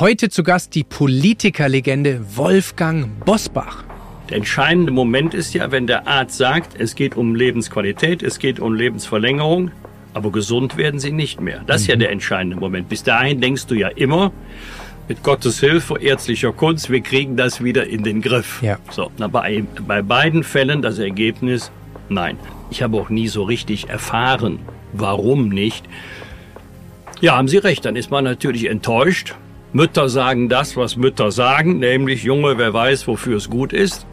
Heute zu Gast die Politikerlegende Wolfgang Bosbach. Der entscheidende Moment ist ja, wenn der Arzt sagt, es geht um Lebensqualität, es geht um Lebensverlängerung, aber gesund werden sie nicht mehr. Das ist ja mhm. der entscheidende Moment. Bis dahin denkst du ja immer, mit Gottes Hilfe, ärztlicher Kunst, wir kriegen das wieder in den Griff. Ja. So, na, bei, bei beiden Fällen das Ergebnis, nein. Ich habe auch nie so richtig erfahren, warum nicht. Ja, haben Sie recht, dann ist man natürlich enttäuscht. Mütter sagen das, was Mütter sagen, nämlich Junge, wer weiß, wofür es gut ist.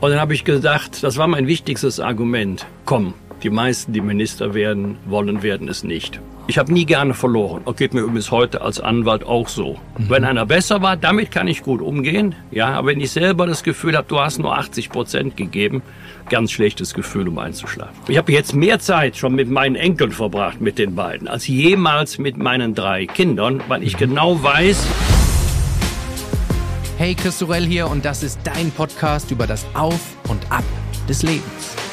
Und dann habe ich gedacht, das war mein wichtigstes Argument. Komm, die meisten, die Minister werden wollen, werden es nicht. Ich habe nie gerne verloren. Das geht mir übrigens heute als Anwalt auch so. Mhm. Wenn einer besser war, damit kann ich gut umgehen. Ja, aber wenn ich selber das Gefühl habe, du hast nur 80 Prozent gegeben, ganz schlechtes Gefühl, um einzuschlafen. Ich habe jetzt mehr Zeit schon mit meinen Enkeln verbracht, mit den beiden, als jemals mit meinen drei Kindern, weil ich genau weiß. Hey, Chris Sorell hier und das ist dein Podcast über das Auf und Ab des Lebens.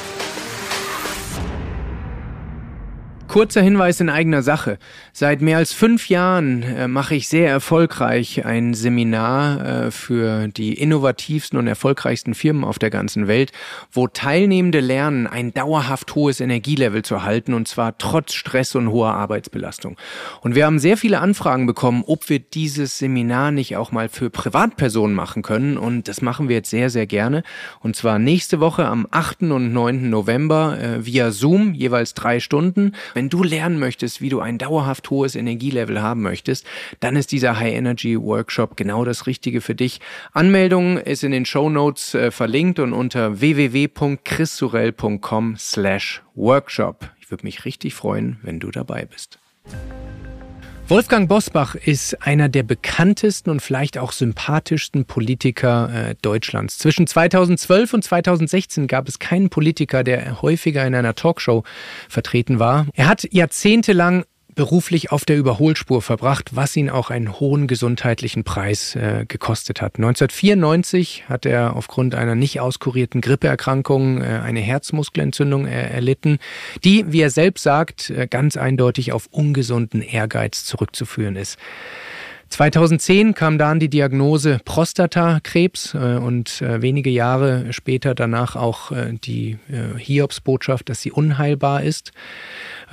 Kurzer Hinweis in eigener Sache. Seit mehr als fünf Jahren äh, mache ich sehr erfolgreich ein Seminar äh, für die innovativsten und erfolgreichsten Firmen auf der ganzen Welt, wo Teilnehmende lernen, ein dauerhaft hohes Energielevel zu halten und zwar trotz Stress und hoher Arbeitsbelastung. Und wir haben sehr viele Anfragen bekommen, ob wir dieses Seminar nicht auch mal für Privatpersonen machen können und das machen wir jetzt sehr, sehr gerne. Und zwar nächste Woche am 8. und 9. November äh, via Zoom, jeweils drei Stunden. Wenn du lernen möchtest, wie du ein dauerhaft hohes Energielevel haben möchtest, dann ist dieser High Energy Workshop genau das Richtige für dich. Anmeldung ist in den Show Notes äh, verlinkt und unter www.chrissurell.com slash workshop. Ich würde mich richtig freuen, wenn du dabei bist. Wolfgang Bosbach ist einer der bekanntesten und vielleicht auch sympathischsten Politiker äh, Deutschlands. Zwischen 2012 und 2016 gab es keinen Politiker, der häufiger in einer Talkshow vertreten war. Er hat jahrzehntelang beruflich auf der Überholspur verbracht, was ihn auch einen hohen gesundheitlichen Preis äh, gekostet hat. 1994 hat er aufgrund einer nicht auskurierten Grippeerkrankung äh, eine Herzmuskelentzündung äh, erlitten, die, wie er selbst sagt, äh, ganz eindeutig auf ungesunden Ehrgeiz zurückzuführen ist. 2010 kam dann die Diagnose Prostatakrebs äh, und äh, wenige Jahre später danach auch äh, die äh, Hiobsbotschaft, dass sie unheilbar ist.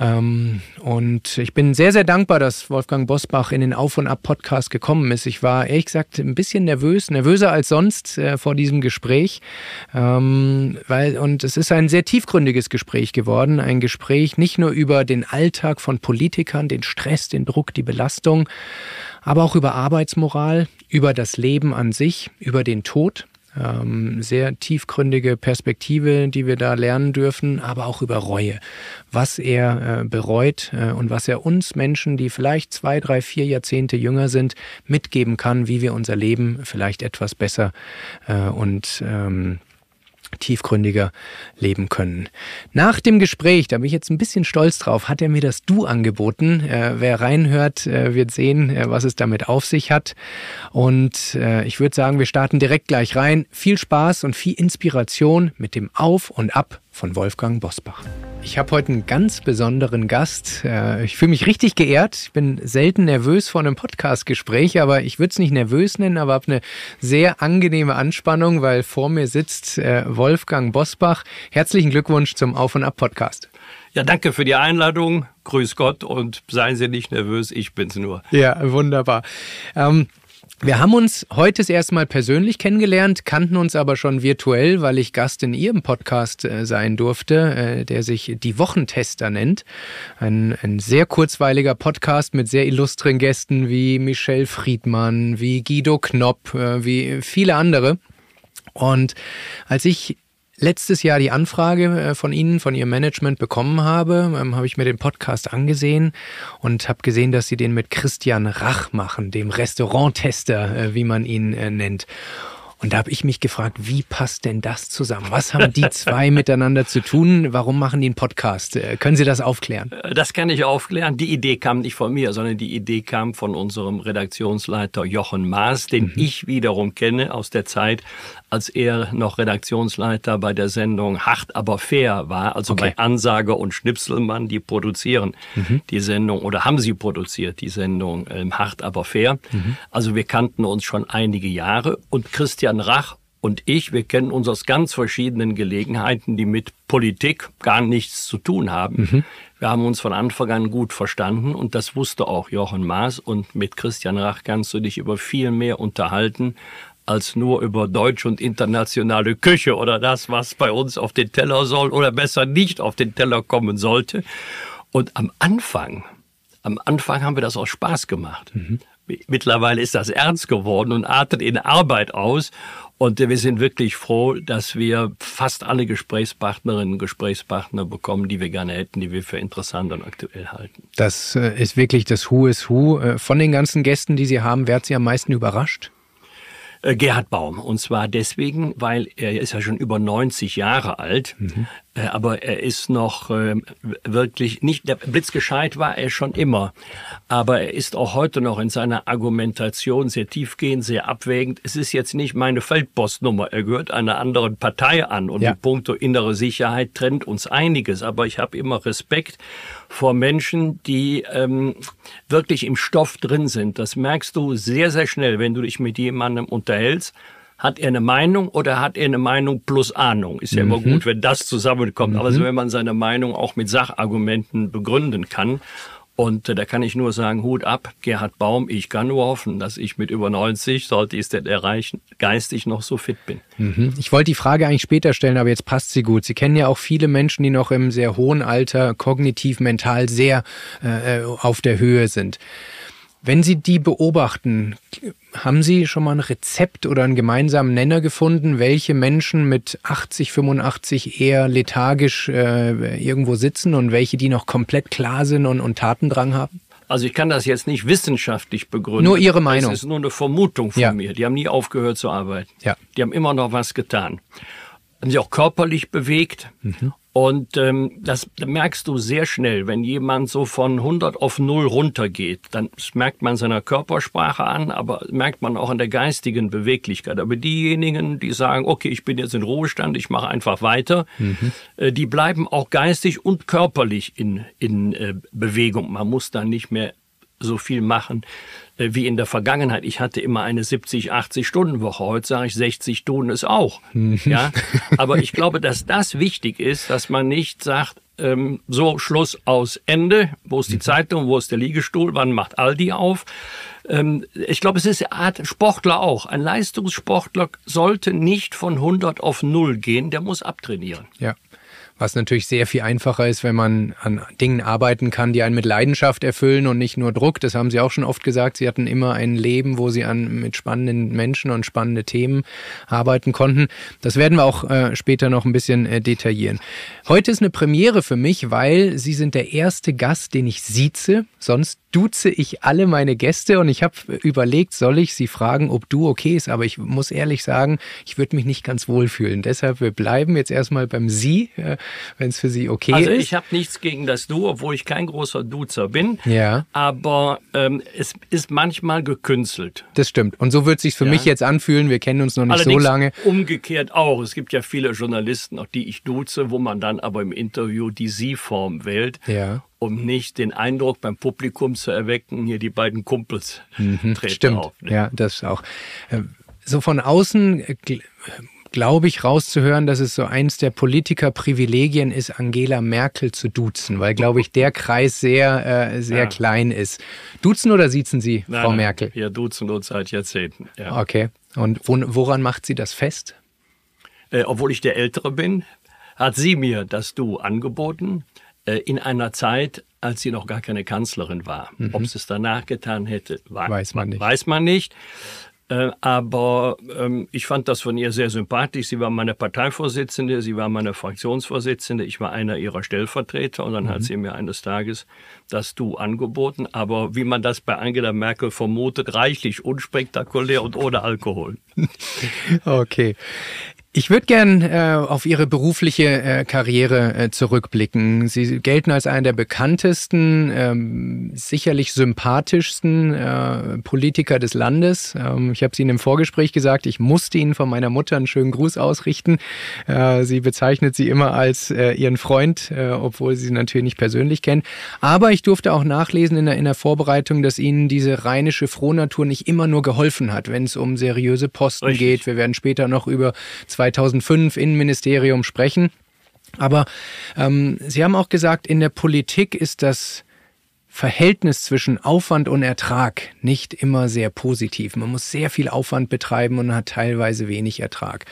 Ähm, und ich bin sehr, sehr dankbar, dass Wolfgang Bosbach in den Auf- und Ab-Podcast gekommen ist. Ich war ehrlich gesagt ein bisschen nervös, nervöser als sonst äh, vor diesem Gespräch. Ähm, weil, und es ist ein sehr tiefgründiges Gespräch geworden. Ein Gespräch nicht nur über den Alltag von Politikern, den Stress, den Druck, die Belastung, aber auch über Arbeitsmoral, über das Leben an sich, über den Tod. Ähm, sehr tiefgründige Perspektive, die wir da lernen dürfen, aber auch über Reue, was er äh, bereut äh, und was er uns Menschen, die vielleicht zwei, drei, vier Jahrzehnte jünger sind, mitgeben kann, wie wir unser Leben vielleicht etwas besser äh, und ähm, tiefgründiger leben können. Nach dem Gespräch, da bin ich jetzt ein bisschen stolz drauf, hat er mir das Du angeboten. Äh, wer reinhört, äh, wird sehen, äh, was es damit auf sich hat. Und äh, ich würde sagen, wir starten direkt gleich rein. Viel Spaß und viel Inspiration mit dem Auf und Ab von Wolfgang Bosbach. Ich habe heute einen ganz besonderen Gast. Äh, ich fühle mich richtig geehrt. Ich bin selten nervös vor einem Podcast-Gespräch, aber ich würde es nicht nervös nennen, aber habe eine sehr angenehme Anspannung, weil vor mir sitzt äh, Wolfgang Bosbach. Herzlichen Glückwunsch zum Auf- und Ab-Podcast. Ja, danke für die Einladung. Grüß Gott und seien Sie nicht nervös, ich bin's nur. Ja, wunderbar. Ähm, wir haben uns heute das erste Mal persönlich kennengelernt, kannten uns aber schon virtuell, weil ich Gast in Ihrem Podcast äh, sein durfte, äh, der sich Die Wochentester nennt. Ein, ein sehr kurzweiliger Podcast mit sehr illustren Gästen wie Michelle Friedmann, wie Guido Knopp, äh, wie viele andere. Und als ich letztes Jahr die Anfrage äh, von Ihnen, von Ihrem Management bekommen habe, ähm, habe ich mir den Podcast angesehen und habe gesehen, dass Sie den mit Christian Rach machen, dem Restauranttester, äh, wie man ihn äh, nennt. Und da habe ich mich gefragt, wie passt denn das zusammen? Was haben die zwei miteinander zu tun? Warum machen die einen Podcast? Äh, können Sie das aufklären? Äh, das kann ich aufklären. Die Idee kam nicht von mir, sondern die Idee kam von unserem Redaktionsleiter Jochen Maas, den mhm. ich wiederum kenne aus der Zeit, als er noch Redaktionsleiter bei der Sendung Hart aber fair war, also okay. bei Ansage und Schnipselmann, die produzieren mhm. die Sendung oder haben sie produziert, die Sendung ähm, Hart aber fair. Mhm. Also wir kannten uns schon einige Jahre und Christian Rach und ich, wir kennen uns aus ganz verschiedenen Gelegenheiten, die mit Politik gar nichts zu tun haben. Mhm. Wir haben uns von Anfang an gut verstanden und das wusste auch Jochen Maas und mit Christian Rach kannst du dich über viel mehr unterhalten als nur über deutsch und internationale Küche oder das, was bei uns auf den Teller soll oder besser nicht auf den Teller kommen sollte. Und am Anfang, am Anfang haben wir das aus Spaß gemacht. Mhm. Mittlerweile ist das ernst geworden und artet in Arbeit aus. Und wir sind wirklich froh, dass wir fast alle Gesprächspartnerinnen und Gesprächspartner bekommen, die wir gerne hätten, die wir für interessant und aktuell halten. Das äh, ist wirklich das Who is Who. Äh, von den ganzen Gästen, die Sie haben, wer hat Sie am meisten überrascht? Äh, Gerhard Baum. Und zwar deswegen, weil er ist ja schon über 90 Jahre alt, mhm. Äh, aber er ist noch äh, wirklich nicht, der blitzgescheit war er schon immer, aber er ist auch heute noch in seiner Argumentation sehr tiefgehend, sehr abwägend. Es ist jetzt nicht meine Feldpostnummer, er gehört einer anderen Partei an und ja. in puncto innere Sicherheit trennt uns einiges, aber ich habe immer Respekt vor Menschen, die ähm, wirklich im Stoff drin sind. Das merkst du sehr, sehr schnell, wenn du dich mit jemandem unterhältst hat er eine Meinung oder hat er eine Meinung plus Ahnung? Ist ja mhm. immer gut, wenn das zusammenkommt. Mhm. Aber so, wenn man seine Meinung auch mit Sachargumenten begründen kann. Und äh, da kann ich nur sagen, Hut ab, Gerhard Baum, ich kann nur hoffen, dass ich mit über 90, sollte ich es denn erreichen, geistig noch so fit bin. Mhm. Ich wollte die Frage eigentlich später stellen, aber jetzt passt sie gut. Sie kennen ja auch viele Menschen, die noch im sehr hohen Alter kognitiv, mental sehr äh, auf der Höhe sind. Wenn Sie die beobachten, haben Sie schon mal ein Rezept oder einen gemeinsamen Nenner gefunden, welche Menschen mit 80, 85 eher lethargisch äh, irgendwo sitzen und welche, die noch komplett klar sind und, und Tatendrang haben? Also ich kann das jetzt nicht wissenschaftlich begründen. Nur Ihre Meinung. Das ist nur eine Vermutung von ja. mir. Die haben nie aufgehört zu arbeiten. Ja. Die haben immer noch was getan. Haben sich auch körperlich bewegt. Mhm. Und ähm, das merkst du sehr schnell, wenn jemand so von 100 auf 0 runtergeht. Dann merkt man seiner Körpersprache an, aber merkt man auch an der geistigen Beweglichkeit. Aber diejenigen, die sagen, okay, ich bin jetzt in Ruhestand, ich mache einfach weiter, mhm. äh, die bleiben auch geistig und körperlich in, in äh, Bewegung. Man muss dann nicht mehr so viel machen äh, wie in der Vergangenheit. Ich hatte immer eine 70, 80 Stunden Woche. Heute sage ich 60 Stunden ist auch. Mhm. ja, aber ich glaube, dass das wichtig ist, dass man nicht sagt, ähm, so Schluss aus Ende. Wo ist die mhm. Zeitung? Wo ist der Liegestuhl? Wann macht Aldi auf? Ähm, ich glaube, es ist eine Art Sportler auch. Ein Leistungssportler sollte nicht von 100 auf 0 gehen. Der muss abtrainieren. Ja. Was natürlich sehr viel einfacher ist, wenn man an Dingen arbeiten kann, die einen mit Leidenschaft erfüllen und nicht nur Druck. Das haben Sie auch schon oft gesagt. Sie hatten immer ein Leben, wo Sie an mit spannenden Menschen und spannende Themen arbeiten konnten. Das werden wir auch äh, später noch ein bisschen äh, detaillieren. Heute ist eine Premiere für mich, weil Sie sind der erste Gast, den ich sieze. Sonst duze ich alle meine Gäste und ich habe überlegt, soll ich sie fragen, ob du okay ist, aber ich muss ehrlich sagen, ich würde mich nicht ganz wohlfühlen. Deshalb, wir bleiben jetzt erstmal beim Sie, äh, wenn es für Sie okay also ist. Also ich habe nichts gegen das Du, obwohl ich kein großer Duzer bin. Ja. Aber ähm, es ist manchmal gekünstelt. Das stimmt. Und so wird sich für ja. mich jetzt anfühlen. Wir kennen uns noch nicht Allerdings so lange. Umgekehrt auch. Es gibt ja viele Journalisten, auch die ich duze, wo man dann aber im Interview die Sie-Form wählt. Ja um nicht den Eindruck beim Publikum zu erwecken, hier die beiden Kumpels mhm, treten Stimmt, auf, ne? ja, das auch. Äh, so von außen äh, glaube ich rauszuhören, dass es so eins der Politikerprivilegien ist, Angela Merkel zu duzen, weil, glaube ich, der Kreis sehr, äh, sehr ja. klein ist. Duzen oder siezen Sie, nein, Frau nein, Merkel? Wir duzen uns seit Jahrzehnten. Ja. Okay. Und wo, woran macht sie das fest? Äh, obwohl ich der Ältere bin, hat sie mir das Du angeboten. Äh, in einer Zeit, als sie noch gar keine Kanzlerin war. Mhm. Ob sie es danach getan hätte, weiß man nicht. Weiß man nicht. Äh, aber ähm, ich fand das von ihr sehr sympathisch. Sie war meine Parteivorsitzende, sie war meine Fraktionsvorsitzende, ich war einer ihrer Stellvertreter und dann mhm. hat sie mir eines Tages das Du angeboten. Aber wie man das bei Angela Merkel vermutet, reichlich unspektakulär und ohne Alkohol. okay. Ich würde gern äh, auf Ihre berufliche äh, Karriere äh, zurückblicken. Sie gelten als einer der bekanntesten, ähm, sicherlich sympathischsten äh, Politiker des Landes. Ähm, ich habe es Ihnen im Vorgespräch gesagt, ich musste Ihnen von meiner Mutter einen schönen Gruß ausrichten. Äh, sie bezeichnet Sie immer als äh, Ihren Freund, äh, obwohl Sie sie natürlich nicht persönlich kennen. Aber ich durfte auch nachlesen in der, in der Vorbereitung, dass Ihnen diese rheinische Frohnatur nicht immer nur geholfen hat, wenn es um seriöse Posten Richtig. geht. Wir werden später noch über 2005 Innenministerium sprechen. Aber ähm, Sie haben auch gesagt, in der Politik ist das Verhältnis zwischen Aufwand und Ertrag nicht immer sehr positiv. Man muss sehr viel Aufwand betreiben und hat teilweise wenig Ertrag.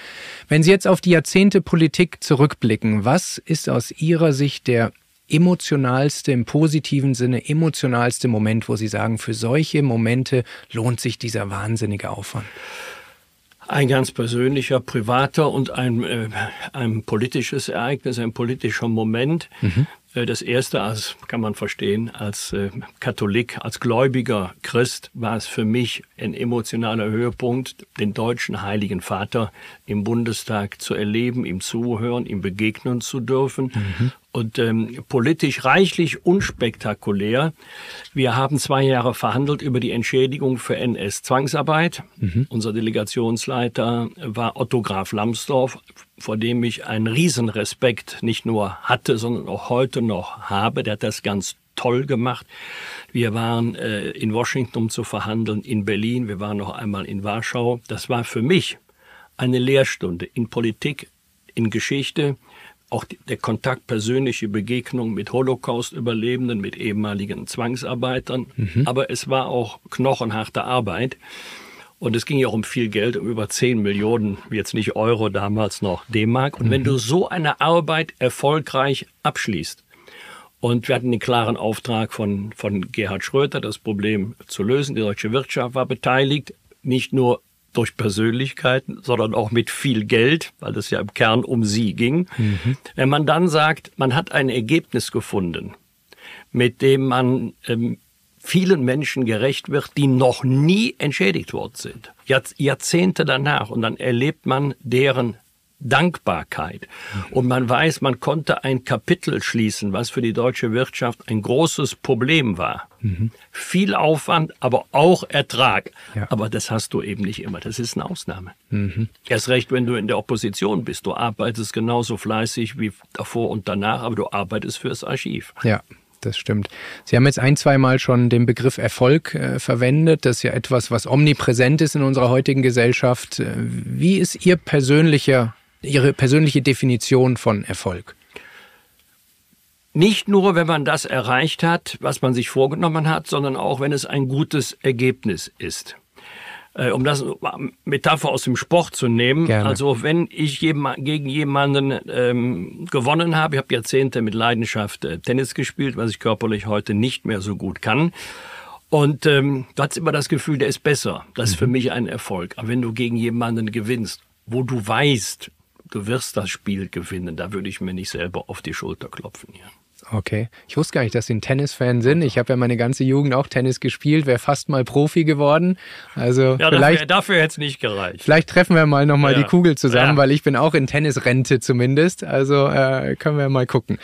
Wenn Sie jetzt auf die Jahrzehnte Politik zurückblicken, was ist aus Ihrer Sicht der emotionalste, im positiven Sinne emotionalste Moment, wo Sie sagen, für solche Momente lohnt sich dieser wahnsinnige Aufwand? Ein ganz persönlicher, privater und ein, äh, ein politisches Ereignis, ein politischer Moment. Mhm. Äh, das erste, als kann man verstehen, als äh, Katholik, als gläubiger Christ war es für mich ein emotionaler Höhepunkt, den deutschen Heiligen Vater im Bundestag zu erleben, ihm zuhören, ihm begegnen zu dürfen. Mhm und ähm, politisch reichlich unspektakulär. Wir haben zwei Jahre verhandelt über die Entschädigung für NS-Zwangsarbeit. Mhm. Unser Delegationsleiter war Otto Graf Lambsdorff, vor dem ich einen Riesenrespekt nicht nur hatte, sondern auch heute noch habe. Der hat das ganz toll gemacht. Wir waren äh, in Washington, um zu verhandeln, in Berlin, wir waren noch einmal in Warschau. Das war für mich eine Lehrstunde in Politik, in Geschichte auch der Kontakt, persönliche Begegnung mit Holocaust-Überlebenden, mit ehemaligen Zwangsarbeitern. Mhm. Aber es war auch knochenharte Arbeit. Und es ging ja auch um viel Geld, um über 10 Millionen, jetzt nicht Euro, damals noch D-Mark. Und mhm. wenn du so eine Arbeit erfolgreich abschließt, und wir hatten den klaren Auftrag von, von Gerhard Schröter, das Problem zu lösen. Die deutsche Wirtschaft war beteiligt, nicht nur durch Persönlichkeiten, sondern auch mit viel Geld, weil es ja im Kern um sie ging. Mhm. Wenn man dann sagt, man hat ein Ergebnis gefunden, mit dem man ähm, vielen Menschen gerecht wird, die noch nie entschädigt worden sind, Jahrzehnte danach, und dann erlebt man deren Dankbarkeit. Und man weiß, man konnte ein Kapitel schließen, was für die deutsche Wirtschaft ein großes Problem war. Mhm. Viel Aufwand, aber auch Ertrag. Ja. Aber das hast du eben nicht immer. Das ist eine Ausnahme. Mhm. Erst recht, wenn du in der Opposition bist. Du arbeitest genauso fleißig wie davor und danach, aber du arbeitest fürs Archiv. Ja das stimmt. Sie haben jetzt ein, zwei Mal schon den Begriff Erfolg äh, verwendet. Das ist ja etwas, was omnipräsent ist in unserer heutigen Gesellschaft. Äh, wie ist Ihr persönlicher Ihre persönliche Definition von Erfolg? Nicht nur, wenn man das erreicht hat, was man sich vorgenommen hat, sondern auch, wenn es ein gutes Ergebnis ist. Äh, um das Metapher aus dem Sport zu nehmen, Gerne. also wenn ich gegen jemanden ähm, gewonnen habe, ich habe Jahrzehnte mit Leidenschaft äh, Tennis gespielt, was ich körperlich heute nicht mehr so gut kann. Und ähm, du hast immer das Gefühl, der ist besser. Das ist für mhm. mich ein Erfolg. Aber wenn du gegen jemanden gewinnst, wo du weißt, du wirst das Spiel gewinnen. Da würde ich mir nicht selber auf die Schulter klopfen. Ja. Okay. Ich wusste gar nicht, dass Sie ein Tennisfan sind. Ich habe ja meine ganze Jugend auch Tennis gespielt, wäre fast mal Profi geworden. Also ja, vielleicht, dafür, dafür hätte es nicht gereicht. Vielleicht treffen wir mal nochmal ja. die Kugel zusammen, ja. weil ich bin auch in Tennisrente zumindest. Also äh, können wir mal gucken.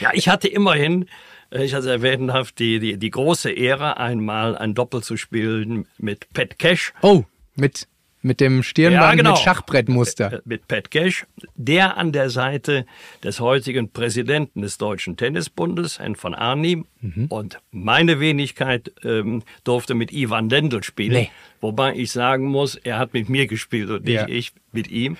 Ja, ich hatte immerhin, äh, ich hatte erwähnt die, die, die große Ehre, einmal ein Doppel zu spielen mit Pat Cash. Oh, mit mit dem Stirnband ja, genau. mit Schachbrettmuster. Äh, mit Pat Cash, der an der Seite des heutigen Präsidenten des Deutschen Tennisbundes, Herrn von Arnim, mhm. und meine Wenigkeit ähm, durfte mit Ivan Lendl spielen. Nee. Wobei ich sagen muss, er hat mit mir gespielt und nicht ja. ich mit ihm.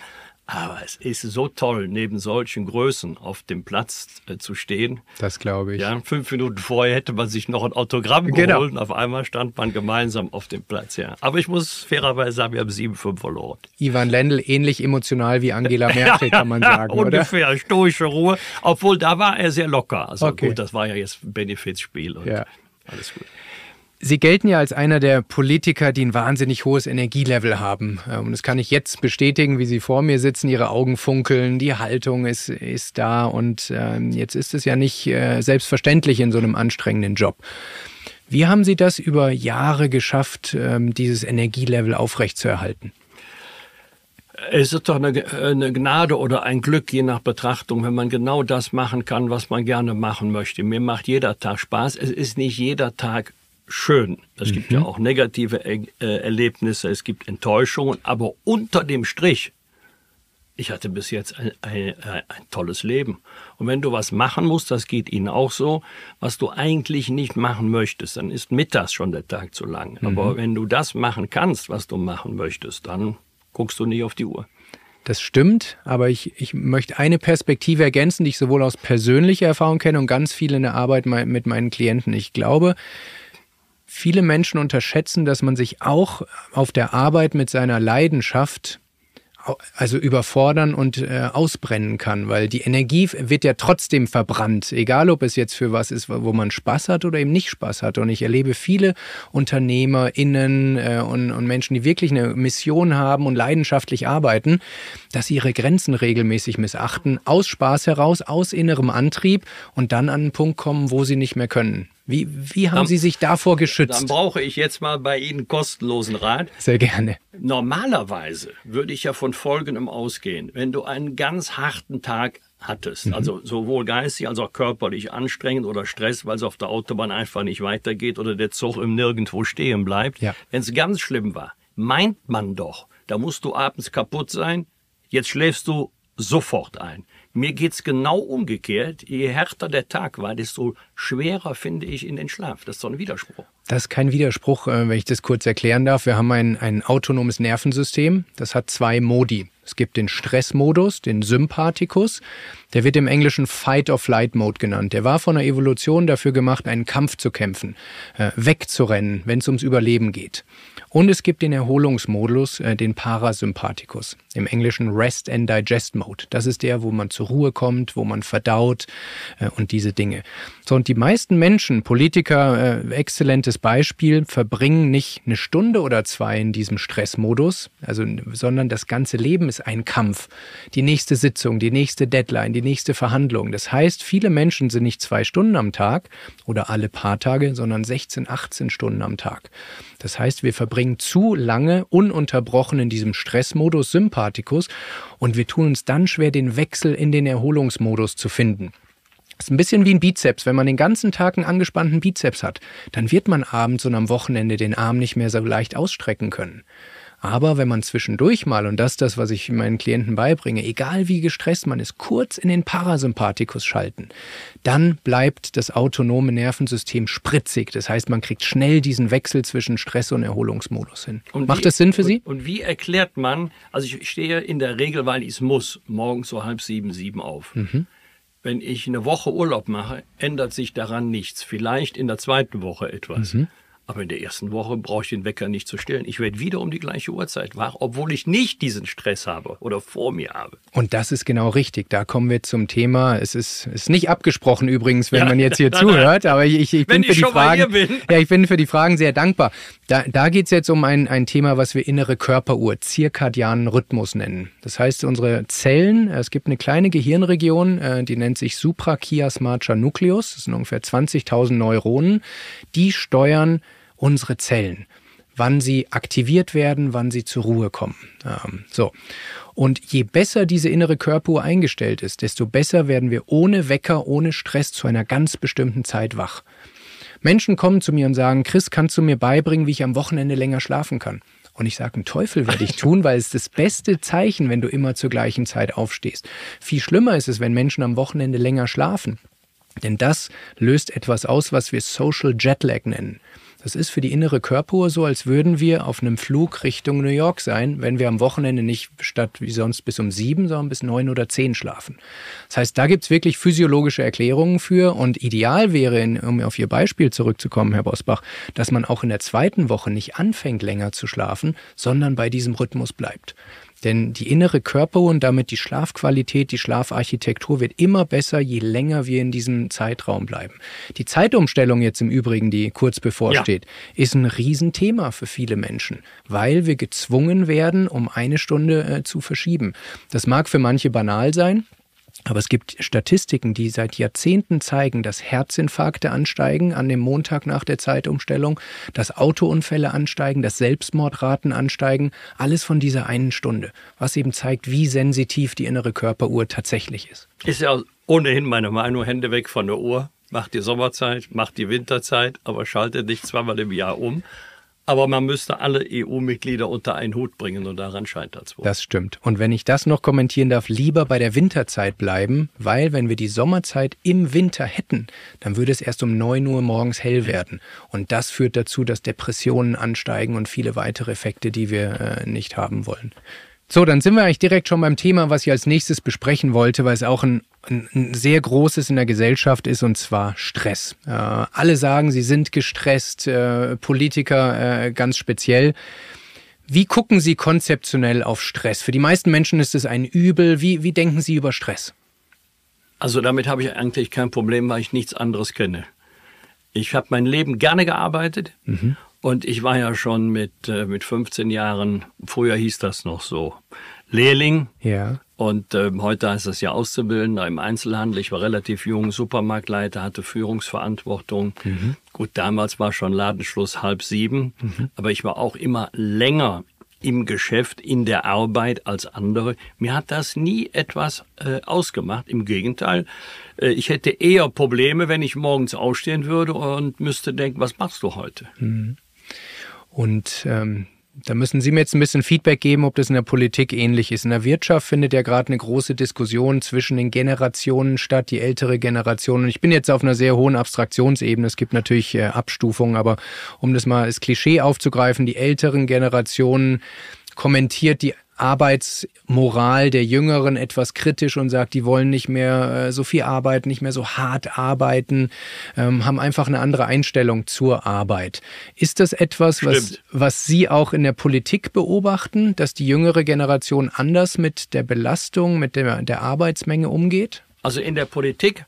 Aber es ist so toll, neben solchen Größen auf dem Platz äh, zu stehen. Das glaube ich. Ja, fünf Minuten vorher hätte man sich noch ein Autogramm genau. geholt und auf einmal stand man gemeinsam auf dem Platz. Ja. Aber ich muss fairerweise sagen, wir haben 7-5 verloren. Ivan Lendl ähnlich emotional wie Angela Merkel, kann man sagen, ungefähr, oder? stoische Ruhe. Obwohl, da war er sehr locker. Also okay. gut, das war ja jetzt ein Benefizspiel und ja. alles gut. Sie gelten ja als einer der Politiker, die ein wahnsinnig hohes Energielevel haben. Äh, und das kann ich jetzt bestätigen, wie Sie vor mir sitzen. Ihre Augen funkeln, die Haltung ist, ist da. Und äh, jetzt ist es ja nicht äh, selbstverständlich in so einem anstrengenden Job. Wie haben Sie das über Jahre geschafft, äh, dieses Energielevel aufrechtzuerhalten? Es ist doch eine, eine, Gnade oder ein Glück, je nach Betrachtung, wenn man genau das machen kann, was man gerne machen möchte. Mir macht jeder Tag Spaß. Es ist nicht jeder Tag schön. Es mhm. gibt ja mhm. auch negative er äh, Erlebnisse, es gibt Enttäuschungen, aber unter dem Strich, ich hatte bis jetzt ein, ein, ein, tolles Leben. Und wenn du was machen musst, das geht Ihnen auch so, was du eigentlich nicht machen möchtest, dann ist mittags schon der Tag zu lang. Mhm. Aber wenn du das machen kannst, was du machen möchtest, dann guckst du nicht auf die Uhr. Das stimmt, aber ich, ich möchte eine Perspektive ergänzen, die ich sowohl aus persönlicher Erfahrung kenne und ganz viel in der Arbeit mit meinen Klienten. Ich glaube, viele Menschen unterschätzen, dass man sich auch auf der Arbeit mit seiner Leidenschaft also überfordern und äh, ausbrennen kann, weil die Energie wird ja trotzdem verbrannt, egal ob es jetzt für was ist, wo man Spaß hat oder eben nicht Spaß hat. Und ich erlebe viele UnternehmerInnen äh, und, und Menschen, die wirklich eine Mission haben und leidenschaftlich arbeiten, dass sie ihre Grenzen regelmäßig missachten, aus Spaß heraus, aus innerem Antrieb und dann an einen Punkt kommen, wo sie nicht mehr können. Wie, wie haben dann, Sie sich davor geschützt? Dann brauche ich jetzt mal bei Ihnen kostenlosen Rat. Sehr gerne. Normalerweise würde ich ja von Folgendem ausgehen. Wenn du einen ganz harten Tag hattest, mhm. also sowohl geistig als auch körperlich anstrengend oder Stress, weil es auf der Autobahn einfach nicht weitergeht oder der Zug im Nirgendwo stehen bleibt. Ja. Wenn es ganz schlimm war, meint man doch, da musst du abends kaputt sein, jetzt schläfst du sofort ein. Mir geht's genau umgekehrt. Je härter der Tag war, desto schwerer finde ich in den Schlaf. Das ist so ein Widerspruch. Das ist kein Widerspruch, äh, wenn ich das kurz erklären darf. Wir haben ein, ein autonomes Nervensystem. Das hat zwei Modi. Es gibt den Stressmodus, den Sympathikus. Der wird im Englischen Fight-or-Flight-Mode genannt. Der war von der Evolution dafür gemacht, einen Kampf zu kämpfen, äh, wegzurennen, wenn es ums Überleben geht. Und es gibt den Erholungsmodus, äh, den Parasympathikus. Im Englischen Rest and Digest Mode. Das ist der, wo man zur Ruhe kommt, wo man verdaut äh, und diese Dinge. So, und die meisten Menschen, Politiker, äh, exzellentes Beispiel, verbringen nicht eine Stunde oder zwei in diesem Stressmodus, also, sondern das ganze Leben ist ein Kampf. Die nächste Sitzung, die nächste Deadline, die nächste Verhandlung. Das heißt, viele Menschen sind nicht zwei Stunden am Tag oder alle paar Tage, sondern 16, 18 Stunden am Tag. Das heißt, wir verbringen zu lange ununterbrochen in diesem Stressmodus Sympathikus und wir tun uns dann schwer, den Wechsel in den Erholungsmodus zu finden. Das ist ein bisschen wie ein Bizeps. Wenn man den ganzen Tag einen angespannten Bizeps hat, dann wird man abends und am Wochenende den Arm nicht mehr so leicht ausstrecken können. Aber wenn man zwischendurch mal, und das ist das, was ich meinen Klienten beibringe, egal wie gestresst man ist, kurz in den Parasympathikus schalten, dann bleibt das autonome Nervensystem spritzig. Das heißt, man kriegt schnell diesen Wechsel zwischen Stress- und Erholungsmodus hin. Und Macht wie, das Sinn für Sie? Und, und, wie erklärt man, also ich stehe in der Regel, weil ich es muss, morgens so halb sieben, sieben auf. Mhm. Wenn ich eine Woche Urlaub mache, ändert sich daran nichts. Vielleicht in der zweiten Woche etwas. Mhm. Aber in der ersten Woche brauche ich den Wecker nicht zu stellen. Ich werde wieder um die gleiche Uhrzeit wach, obwohl ich nicht diesen Stress habe oder vor mir habe. Und das ist genau richtig. Da kommen wir zum Thema. Es ist, ist nicht abgesprochen übrigens, wenn ja, man jetzt hier nein, zuhört, aber ich, ich bin für die Fragen. Ja, ich bin für die Fragen sehr dankbar. Da, da geht es jetzt um ein, ein Thema, was wir innere Körperuhr, zirkadianen Rhythmus nennen. Das heißt, unsere Zellen, es gibt eine kleine Gehirnregion, äh, die nennt sich suprachiasmatia nucleus. Das sind ungefähr 20.000 Neuronen. Die steuern unsere Zellen, wann sie aktiviert werden, wann sie zur Ruhe kommen. Ähm, so. Und je besser diese innere Körperuhr eingestellt ist, desto besser werden wir ohne Wecker, ohne Stress zu einer ganz bestimmten Zeit wach. Menschen kommen zu mir und sagen, Chris, kannst du mir beibringen, wie ich am Wochenende länger schlafen kann? Und ich sage, einen Teufel werde ich tun, weil es das beste Zeichen, wenn du immer zur gleichen Zeit aufstehst. Viel schlimmer ist es, wenn Menschen am Wochenende länger schlafen. Denn das löst etwas aus, was wir Social Jetlag nennen. Das ist für die innere Körperuhr so, als würden wir auf einem Flug Richtung New York sein, wenn wir am Wochenende nicht statt wie sonst bis um sieben, sondern bis neun oder zehn schlafen. Das heißt, da gibt's wirklich physiologische Erklärungen für und ideal wäre, um auf Ihr Beispiel zurückzukommen, Herr Bosbach, dass man auch in der zweiten Woche nicht anfängt, länger zu schlafen, sondern bei diesem Rhythmus bleibt. Denn die innere Körperuhr und damit die Schlafqualität, die Schlafarchitektur wird immer besser, je länger wir in diesem Zeitraum bleiben. Die Zeitumstellung jetzt im Übrigen, die kurz bevorsteht, ja. ist ein Riesenthema für viele Menschen, weil wir gezwungen werden, um eine Stunde äh, zu verschieben. Das mag für manche banal sein, aber es gibt Statistiken, die seit Jahrzehnten zeigen, dass Herzinfarkte ansteigen an dem Montag nach der Zeitumstellung, dass Autounfälle ansteigen, dass Selbstmordraten ansteigen, alles von dieser einen Stunde, was eben zeigt, wie sensitiv die innere Körperuhr tatsächlich ist. Ist ja ohnehin meine Meinung, Hände weg von der Uhr. Macht die Sommerzeit, macht die Winterzeit, aber schaltet nicht zweimal im Jahr um. Aber man müsste alle EU-Mitglieder unter einen Hut bringen und daran scheitert es wohl. Das stimmt. Und wenn ich das noch kommentieren darf, lieber bei der Winterzeit bleiben, weil wenn wir die Sommerzeit im Winter hätten, dann würde es erst um 9 Uhr morgens hell werden. Und das führt dazu, dass Depressionen ansteigen und viele weitere Effekte, die wir äh, nicht haben wollen. So, dann sind wir eigentlich direkt schon beim Thema, was ich als nächstes besprechen wollte, weil es auch ein, ein, ein sehr großes in der Gesellschaft ist, und zwar Stress. Äh, alle sagen, sie sind gestresst, äh, Politiker äh, ganz speziell. Wie gucken Sie konzeptionell auf Stress? Für die meisten Menschen ist es ein Übel. Wie, wie denken Sie über Stress? Also damit habe ich eigentlich kein Problem, weil ich nichts anderes kenne. Ich habe mein Leben gerne gearbeitet mhm. Und ich war ja schon mit, äh, mit 15 Jahren, früher hieß das noch so, Lehrling. Ja. Und äh, heute heißt das ja Auszubildender im Einzelhandel. Ich war relativ jung, Supermarktleiter, hatte Führungsverantwortung. Mhm. Gut, damals war schon Ladenschluss halb sieben, mhm. aber ich war auch immer länger im Geschäft, in der Arbeit als andere. Mir hat das nie etwas äh, ausgemacht. Im Gegenteil, äh, ich hätte eher Probleme, wenn ich morgens aufstehen würde und müsste denken, was machst du heute? Mhm. Und ähm, da müssen Sie mir jetzt ein bisschen Feedback geben, ob das in der Politik ähnlich ist. In der Wirtschaft findet ja gerade eine große Diskussion zwischen den Generationen statt, die ältere Generation. Und ich bin jetzt auf einer sehr hohen Abstraktionsebene. Es gibt natürlich äh, Abstufungen, aber um das mal als Klischee aufzugreifen, die älteren Generationen kommentiert die Arbeitsmoral der Jüngeren etwas kritisch und sagt, die wollen nicht mehr äh, so viel arbeiten, nicht mehr so hart arbeiten, ähm, haben einfach eine andere Einstellung zur Arbeit. Ist das etwas, was, was Sie auch in der Politik beobachten, dass die jüngere Generation anders mit der Belastung, mit der, der Arbeitsmenge umgeht? Also in der Politik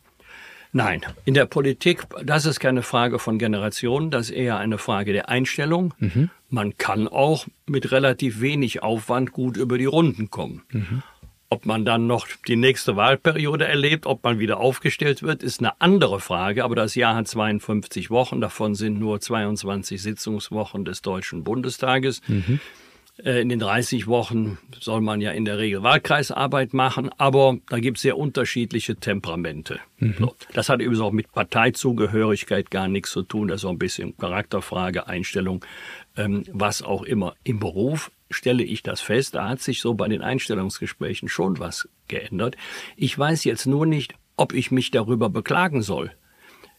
Nein, in der Politik, das ist keine Frage von Generationen, das ist eher eine Frage der Einstellung. Mhm. Man kann auch mit relativ wenig Aufwand gut über die Runden kommen. Mhm. Ob man dann noch die nächste Wahlperiode erlebt, ob man wieder aufgestellt wird, ist eine andere Frage. Aber das Jahr hat 52 Wochen, davon sind nur 22 Sitzungswochen des Deutschen Bundestages. Mhm. Äh, in den 30 Wochen soll man ja in der Regel Wahlkreisarbeit machen, aber da gibt es sehr unterschiedliche Temperamente. Mhm. Das hat übrigens auch mit Parteizugehörigkeit gar nichts zu tun. Das ist auch ein bisschen Charakterfrage, Einstellung, ähm, was auch immer. Im Beruf stelle ich das fest, da hat sich so bei den Einstellungsgesprächen schon was geändert. Ich weiß jetzt nur nicht, ob ich mich darüber beklagen soll.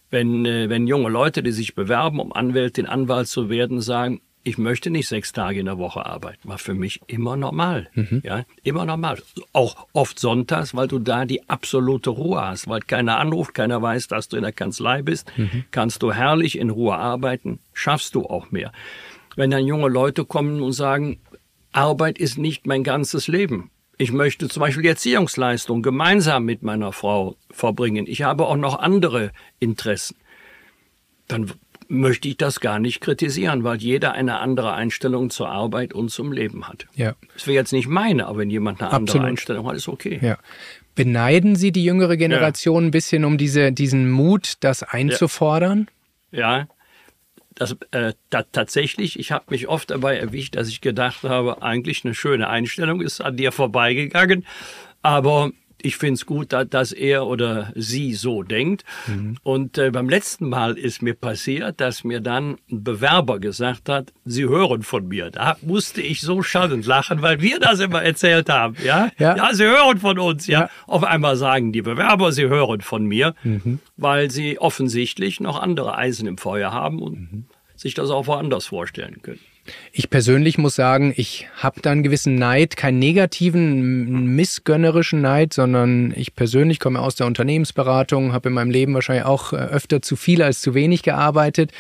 Wenn, äh, wenn junge Leute, die sich bewerben, um Anwältin, Anwalt zu werden, sagen, ich möchte nicht sechs Tage in der Woche arbeiten. War für mich immer normal. Mhm. Ja, immer normal. Auch oft sonntags, weil du da die absolute Ruhe hast, weil keiner anruft, keiner weiß, dass du in der Kanzlei bist. Mhm. Kannst du herrlich in Ruhe arbeiten, schaffst du auch mehr. Wenn dann junge Leute kommen und sagen, Arbeit ist nicht mein ganzes Leben. Ich möchte zum Beispiel die Erziehungsleistung gemeinsam mit meiner Frau verbringen. Ich habe auch noch andere Interessen. Dann möchte ich das gar nicht kritisieren, weil jeder eine andere Einstellung zur Arbeit und zum Leben hat. Ja. Das wäre jetzt nicht meine, aber wenn jemand eine andere Einstellung hat, ist okay. Ja. Beneiden Sie die jüngere Generation ja. ein bisschen um diese, diesen Mut, das einzufordern? Ja, ja. Das, äh, da, tatsächlich, ich habe mich oft dabei erwischt, dass ich gedacht habe, eigentlich eine schöne Einstellung ist an dir vorbeigegangen. Aber ich finde es gut, dass er oder sie so denkt. Mhm. Und äh, beim letzten Mal ist mir passiert, dass mir dann ein Bewerber gesagt hat, Sie hören von mir. Da musste ich so schallend lachen, weil wir das immer erzählt haben. Ja, ja. ja Sie hören von uns. Ja. ja. Auf einmal sagen die Bewerber, Sie hören von mir, mhm. weil sie offensichtlich noch andere Eisen im Feuer haben und mhm. sich das auch woanders vorstellen können. Ich persönlich muss sagen, ich habe da einen gewissen Neid, keinen negativen, missgönnerischen Neid, sondern ich persönlich komme aus der Unternehmensberatung, habe in meinem Leben wahrscheinlich auch äh, öfter zu viel als zu wenig gearbeitet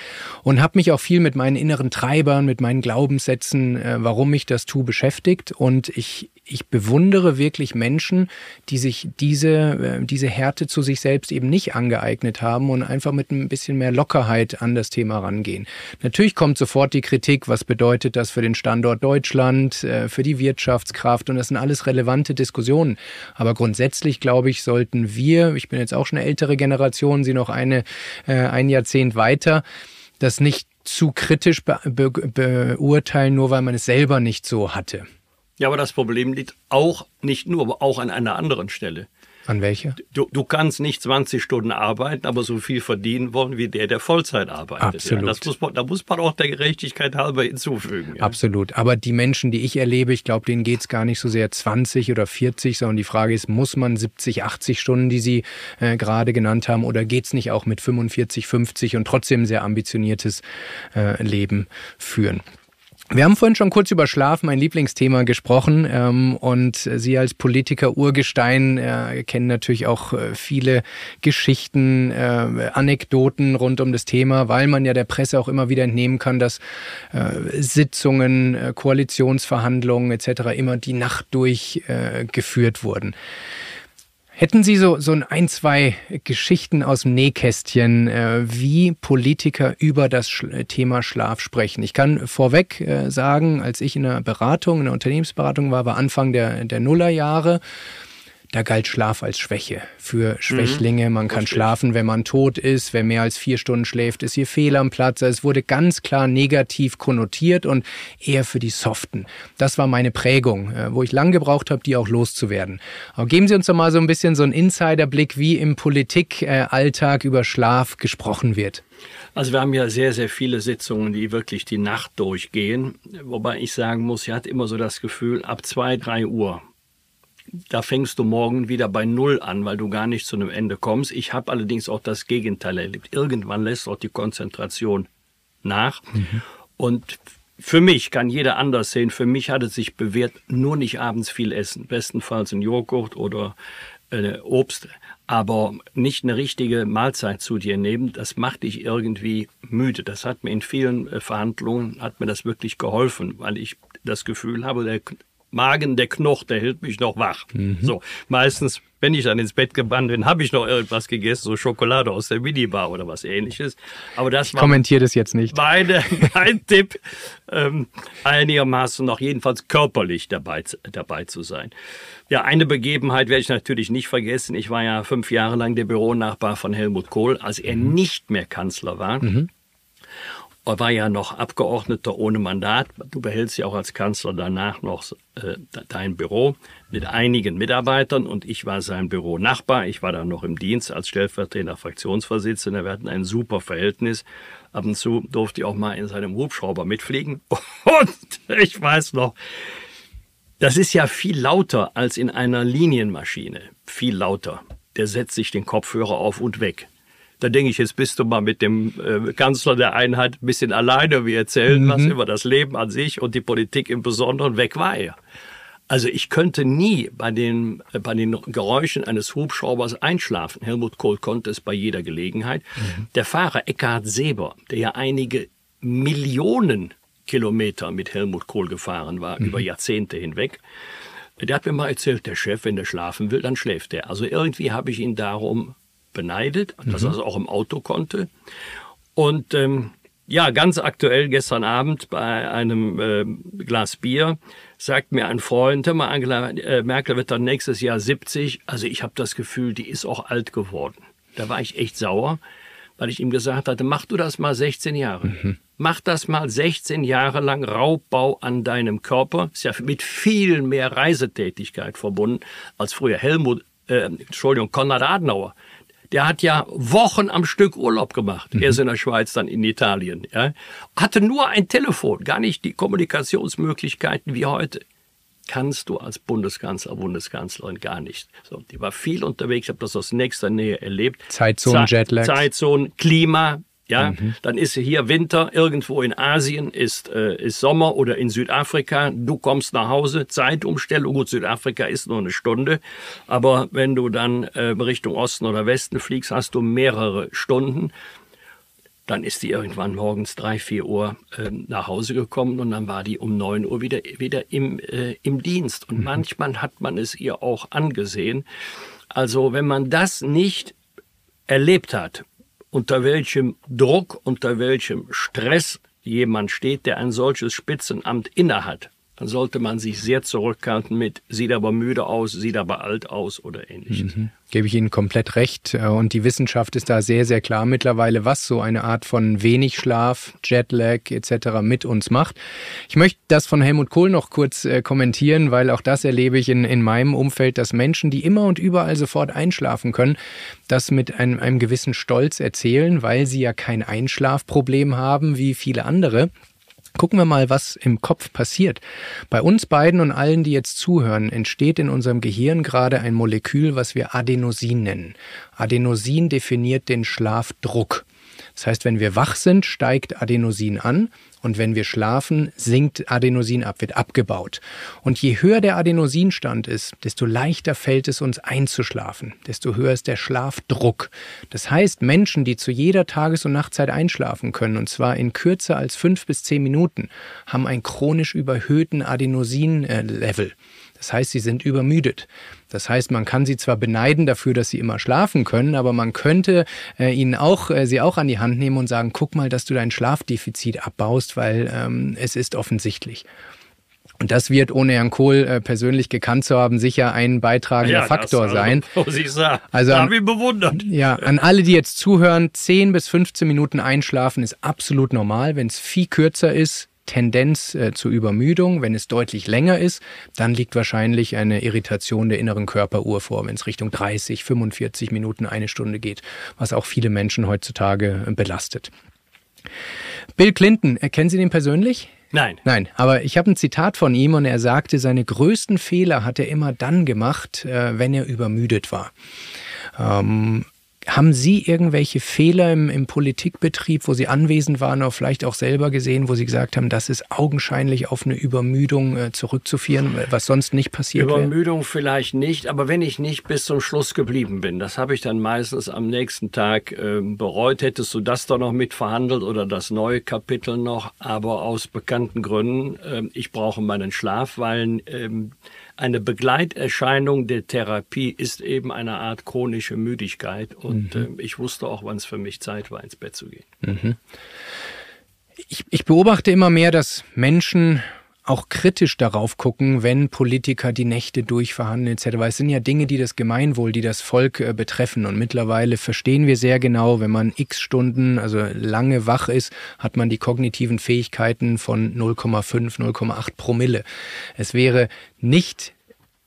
und habe mich auch viel mit meinen inneren Treibern, mit meinen Glaubenssätzen, äh, warum ich das tue, beschäftigt. Und ich ich bewundere wirklich Menschen, die sich diese, äh, diese Härte zu sich selbst eben nicht angeeignet haben und einfach mit ein bisschen mehr Lockerheit an das Thema rangehen. Natürlich kommt sofort die Kritik, was bedeutet das für den Standort Deutschland, äh, für die Wirtschaftskraft und das sind alles relevante Diskussionen. Aber grundsätzlich, glaube ich, sollten wir, ich bin jetzt auch schon eine ältere Generation, Sie noch eine, äh, ein Jahrzehnt weiter, das nicht zu kritisch be be beurteilen, nur weil man es selber nicht so hatte. Ja, aber das Problem liegt auch, nicht nur, aber auch an einer anderen Stelle. An welcher? Du, du kannst nicht 20 Stunden arbeiten, aber so viel verdienen wollen wie der, der Vollzeit arbeitet. Absolut. Ja, das muss man, da muss man auch der Gerechtigkeit halber hinzufügen. Ja. Absolut. Aber die Menschen, die ich erlebe, ich glaube, denen geht es gar nicht so sehr 20 oder 40, sondern die Frage ist, muss man 70, 80 Stunden, die Sie äh, gerade genannt haben, oder geht es nicht auch mit 45, 50 und trotzdem sehr ambitioniertes äh, Leben führen? Wir haben vorhin schon kurz über Schlaf, mein Lieblingsthema, gesprochen. Ähm, und Sie als Politiker Urgestein äh, kennen natürlich auch äh, viele Geschichten, äh, Anekdoten rund um das Thema, weil man ja der Presse auch immer wieder entnehmen kann, dass äh, Sitzungen, Koalitionsverhandlungen etc. immer die Nacht durchgeführt wurden. Hätten Sie so, so ein, zwei Geschichten aus dem Nähkästchen, äh, wie Politiker über das Sch Thema Schlaf sprechen? Ich kann vorweg äh, sagen, als ich in einer Beratung, in einer Unternehmensberatung war, war Anfang der, der Nullerjahre, da galt Schlaf als Schwäche für Schwächlinge. Man kann Richtig. schlafen, wenn man tot ist. Wer mehr als vier Stunden schläft, ist hier fehl am Platz. Es wurde ganz klar negativ konnotiert und eher für die Soften. Das war meine Prägung, äh, wo ich lang gebraucht habe, die auch loszuwerden. Aber geben Sie uns doch mal so ein bisschen so einen Insiderblick, wie im Politikalltag über Schlaf gesprochen wird. Also wir haben ja sehr, sehr viele Sitzungen, die wirklich die Nacht durchgehen. Wobei ich sagen muss, ich hatte immer so das Gefühl, ab zwei, drei Uhr da fängst du morgen wieder bei Null an, weil du gar nicht zu einem Ende kommst. Ich habe allerdings auch das Gegenteil erlebt. Irgendwann lässt auch die Konzentration nach. Mhm. Und für mich kann jeder anders sehen. Für mich hat es sich bewährt, nur nicht abends viel essen. Bestenfalls ein Joghurt oder äh, Obst, aber nicht eine richtige Mahlzeit zu dir nehmen. Das macht dich irgendwie müde. Das hat mir in vielen äh, Verhandlungen, hat mir das wirklich geholfen, weil ich das Gefühl habe, der Magen, der Knoch, der hält mich noch wach. Mhm. So, meistens, wenn ich dann ins Bett gebannt bin, habe ich noch irgendwas gegessen, so Schokolade aus der Minibar oder was ähnliches. Aber das ich war kommentiere das jetzt nicht. Meine, mein Tipp, ähm, einigermaßen noch jedenfalls körperlich dabei, dabei zu sein. Ja, eine Begebenheit werde ich natürlich nicht vergessen. Ich war ja fünf Jahre lang der Büronachbar von Helmut Kohl, als er mhm. nicht mehr Kanzler war. Mhm. Er war ja noch Abgeordneter ohne Mandat. Du behältst ja auch als Kanzler danach noch äh, dein Büro mit einigen Mitarbeitern und ich war sein Büronachbar. Ich war dann noch im Dienst als stellvertretender Fraktionsvorsitzender. Wir hatten ein super Verhältnis. Ab und zu durfte ich auch mal in seinem Hubschrauber mitfliegen. Und ich weiß noch, das ist ja viel lauter als in einer Linienmaschine. Viel lauter. Der setzt sich den Kopfhörer auf und weg. Da denke ich, jetzt bist du mal mit dem äh, Kanzler der Einheit ein bisschen alleine. Wir erzählen mhm. was über das Leben an sich und die Politik im Besonderen. Weg war er. Also ich könnte nie bei den, äh, bei den Geräuschen eines Hubschraubers einschlafen. Helmut Kohl konnte es bei jeder Gelegenheit. Mhm. Der Fahrer Eckhard Seber, der ja einige Millionen Kilometer mit Helmut Kohl gefahren war, mhm. über Jahrzehnte hinweg, der hat mir mal erzählt, der Chef, wenn der schlafen will, dann schläft er. Also irgendwie habe ich ihn darum beneidet, dass mhm. er es auch im Auto konnte. Und ähm, ja, ganz aktuell gestern Abend bei einem äh, Glas Bier sagt mir ein Freund, hör mal, Angela äh, Merkel wird dann nächstes Jahr 70. Also ich habe das Gefühl, die ist auch alt geworden. Da war ich echt sauer, weil ich ihm gesagt hatte, mach du das mal 16 Jahre. Mhm. Mach das mal 16 Jahre lang Raubbau an deinem Körper. Ist ja mit viel mehr Reisetätigkeit verbunden als früher Helmut, äh, Entschuldigung, Konrad Adenauer der hat ja Wochen am Stück Urlaub gemacht. Mhm. Erst in der Schweiz, dann in Italien. Ja. Hatte nur ein Telefon, gar nicht die Kommunikationsmöglichkeiten wie heute. Kannst du als Bundeskanzler, Bundeskanzlerin gar nicht. So, die war viel unterwegs, ich habe das aus nächster Nähe erlebt. Zeitzonen, Jetlag. Zeitzonen, Klima, Ja, mhm. dann ist hier Winter, irgendwo in Asien ist, äh, ist Sommer oder in Südafrika. Du kommst nach Hause, Zeitumstellung. Gut, Südafrika ist nur eine Stunde. Aber wenn du dann äh, Richtung Osten oder Westen fliegst, hast du mehrere Stunden. Dann ist die irgendwann morgens drei, vier Uhr äh, nach Hause gekommen und dann war die um neun Uhr wieder, wieder im, äh, im Dienst. Und mhm. manchmal hat man es ihr auch angesehen. Also wenn man das nicht erlebt hat, unter welchem Druck, unter welchem Stress jemand steht, der ein solches Spitzenamt innehat, dann sollte man sich sehr zurückhalten mit sieht aber müde aus, sieht aber alt aus oder ähnliches. Mhm. Gebe ich Ihnen komplett recht. Und die Wissenschaft ist da sehr, sehr klar mittlerweile, was so eine Art von wenig Schlaf, Jetlag etc. mit uns macht. Ich möchte das von Helmut Kohl noch kurz äh, kommentieren, weil auch das erlebe ich in, in meinem Umfeld, dass Menschen, die immer und überall sofort einschlafen können, das mit einem, einem gewissen Stolz erzählen, weil sie ja kein Einschlafproblem haben wie viele andere. Gucken wir mal, was im Kopf passiert. Bei uns beiden und allen, die jetzt zuhören, entsteht in unserem Gehirn gerade ein Molekül, was wir Adenosin nennen. Adenosin definiert den Schlafdruck. Das heißt, wenn wir wach sind, steigt Adenosin an und wenn wir schlafen, sinkt Adenosin ab, wird abgebaut. Und je höher der Adenosinstand ist, desto leichter fällt es uns einzuschlafen, desto höher ist der Schlafdruck. Das heißt, Menschen, die zu jeder Tages- und Nachtzeit einschlafen können, und zwar in kürzer als fünf bis zehn Minuten, haben einen chronisch überhöhten Adenosin-Level. Das heißt, sie sind übermüdet. Das heißt, man kann sie zwar beneiden dafür, dass sie immer schlafen können, aber man könnte äh, ihnen auch, äh, sie auch an die Hand nehmen und sagen, guck mal, dass du dein Schlafdefizit abbaust, weil ähm, es ist offensichtlich. Und das wird, ohne Herrn Kohl äh, persönlich gekannt zu haben, sicher ein beitragender ja, Faktor das, also, sein. Muss ich sagen. Also an, ich bewundert. Ja, an alle, die jetzt zuhören, 10 bis 15 Minuten einschlafen ist absolut normal. Wenn es viel kürzer ist, Tendenz äh, zur Übermüdung. Wenn es deutlich länger ist, dann liegt wahrscheinlich eine Irritation der inneren Körperuhr vor, wenn es Richtung 30, 45 Minuten, eine Stunde geht, was auch viele Menschen heutzutage äh, belastet. Bill Clinton, äh, kennen Sie den persönlich? Nein. Nein, aber ich habe ein Zitat von ihm und er sagte, seine größten Fehler hat er immer dann gemacht, äh, wenn er übermüdet war. Ähm, haben Sie irgendwelche Fehler im, im, Politikbetrieb, wo Sie anwesend waren, oder vielleicht auch selber gesehen, wo Sie gesagt haben, das ist augenscheinlich auf eine Übermüdung äh, zurückzuführen, was sonst nicht passiert Übermüdung wäre? vielleicht nicht, aber wenn ich nicht bis zum Schluss geblieben bin, das habe ich dann meistens am nächsten Tag äh, bereut. Hättest du das doch noch mit verhandelt oder das neue Kapitel noch, aber aus bekannten Gründen, äh, ich brauche meinen Schlaf, weil ähm, eine Begleiterscheinung der Therapie ist eben eine Art chronische Müdigkeit. Und mhm. äh, ich wusste auch, wann es für mich Zeit war, ins Bett zu gehen. Mhm. Ich, ich beobachte immer mehr, dass Menschen auch kritisch darauf gucken, wenn Politiker die Nächte durchverhandeln etc. Es sind ja Dinge, die das Gemeinwohl, die das Volk äh, betreffen. Und mittlerweile verstehen wir sehr genau, wenn man x Stunden, also lange wach ist, hat man die kognitiven Fähigkeiten von 0,5, 0,8 Promille. Es wäre nicht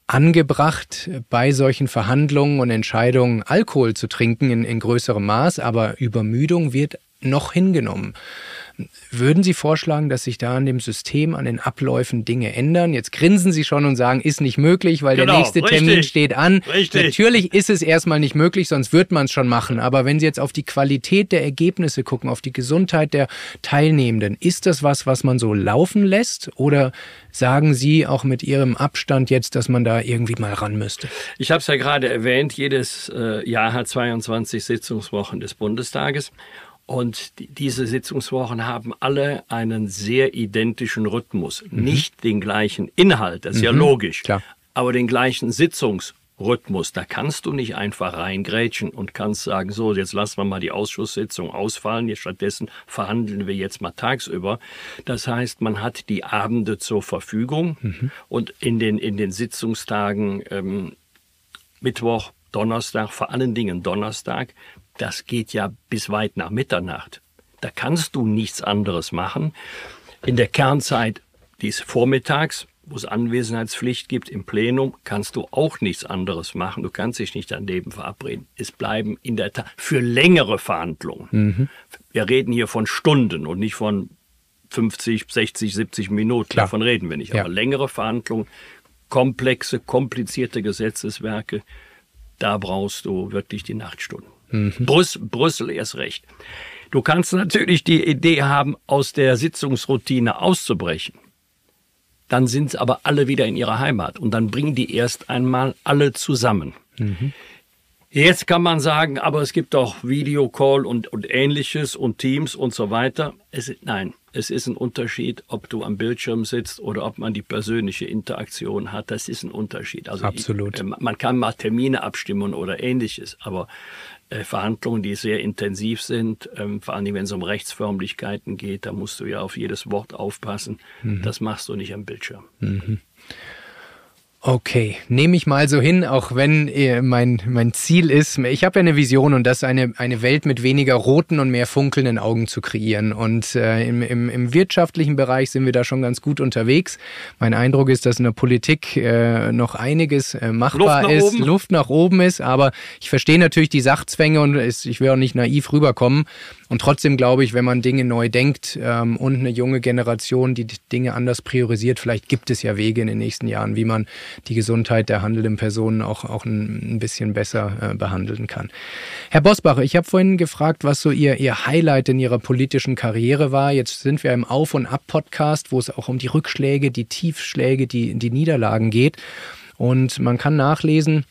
angebracht, bei solchen Verhandlungen und Entscheidungen Alkohol zu trinken in, in größerem Maß, aber Übermüdung wird noch hingenommen. Würden Sie vorschlagen, dass sich da an dem System, an den Abläufen Dinge ändern? Jetzt grinsen Sie schon und sagen, ist nicht möglich, weil genau, der nächste richtig, Termin steht an. Richtig. Natürlich ist es erstmal nicht möglich, sonst wird man es schon machen. Aber wenn Sie jetzt auf die Qualität der Ergebnisse gucken, auf die Gesundheit der Teilnehmenden, ist das was, was man so laufen lässt? Oder sagen Sie auch mit Ihrem Abstand jetzt, dass man da irgendwie mal ran müsste? Ich habe es ja gerade erwähnt, jedes äh, Jahr hat 22 Sitzungswochen des Bundestages. Und diese Sitzungswochen haben alle einen sehr identischen Rhythmus. Mhm. Nicht den gleichen Inhalt, das ist mhm. ja logisch, Klar. aber den gleichen Sitzungsrhythmus. Da kannst du nicht einfach reingrätschen und kannst sagen, so, jetzt lassen wir mal die Ausschusssitzung ausfallen, jetzt stattdessen verhandeln wir jetzt mal tagsüber. Das heißt, man hat die Abende zur Verfügung mhm. und in den, in den Sitzungstagen ähm, Mittwoch, Donnerstag, vor allen Dingen Donnerstag, das geht ja bis weit nach Mitternacht. Da kannst du nichts anderes machen. In der Kernzeit dies vormittags, wo es Anwesenheitspflicht gibt im Plenum, kannst du auch nichts anderes machen. Du kannst dich nicht daneben verabreden. Es bleiben in der Tat für längere Verhandlungen. Mhm. Wir reden hier von Stunden und nicht von 50, 60, 70 Minuten. Klar. Davon reden wir nicht. Ja. Aber längere Verhandlungen, komplexe, komplizierte Gesetzeswerke, da brauchst du wirklich die Nachtstunden. Mhm. Brüssel, Brüssel erst recht. Du kannst natürlich die Idee haben, aus der Sitzungsroutine auszubrechen. Dann sind es aber alle wieder in ihrer Heimat und dann bringen die erst einmal alle zusammen. Mhm. Jetzt kann man sagen, aber es gibt doch Videocall und, und ähnliches und Teams und so weiter. Es, nein, es ist ein Unterschied, ob du am Bildschirm sitzt oder ob man die persönliche Interaktion hat. Das ist ein Unterschied. Also Absolut. Ich, äh, man kann mal Termine abstimmen oder ähnliches, aber Verhandlungen, die sehr intensiv sind, ähm, vor allem wenn es um Rechtsförmlichkeiten geht, da musst du ja auf jedes Wort aufpassen. Mhm. Das machst du nicht am Bildschirm. Mhm. Okay, nehme ich mal so hin, auch wenn äh, mein, mein Ziel ist, ich habe ja eine Vision und das eine, eine Welt mit weniger roten und mehr funkelnden Augen zu kreieren. Und äh, im, im, im wirtschaftlichen Bereich sind wir da schon ganz gut unterwegs. Mein Eindruck ist, dass in der Politik äh, noch einiges äh, machbar Luft ist, oben. Luft nach oben ist, aber ich verstehe natürlich die Sachzwänge und ich will auch nicht naiv rüberkommen. Und trotzdem glaube ich, wenn man Dinge neu denkt ähm, und eine junge Generation, die Dinge anders priorisiert, vielleicht gibt es ja Wege in den nächsten Jahren, wie man die Gesundheit der handelnden Personen auch, auch ein, bisschen besser äh, behandeln kann. Herr Bosbach, ich habe vorhin gefragt, was so Ihr, Ihr Highlight in Ihrer politischen Karriere war. Jetzt sind wir im Auf- und Ab-Podcast, wo es auch um die Rückschläge, die Tiefschläge, die, die Niederlagen geht. Und man kann nachlesen,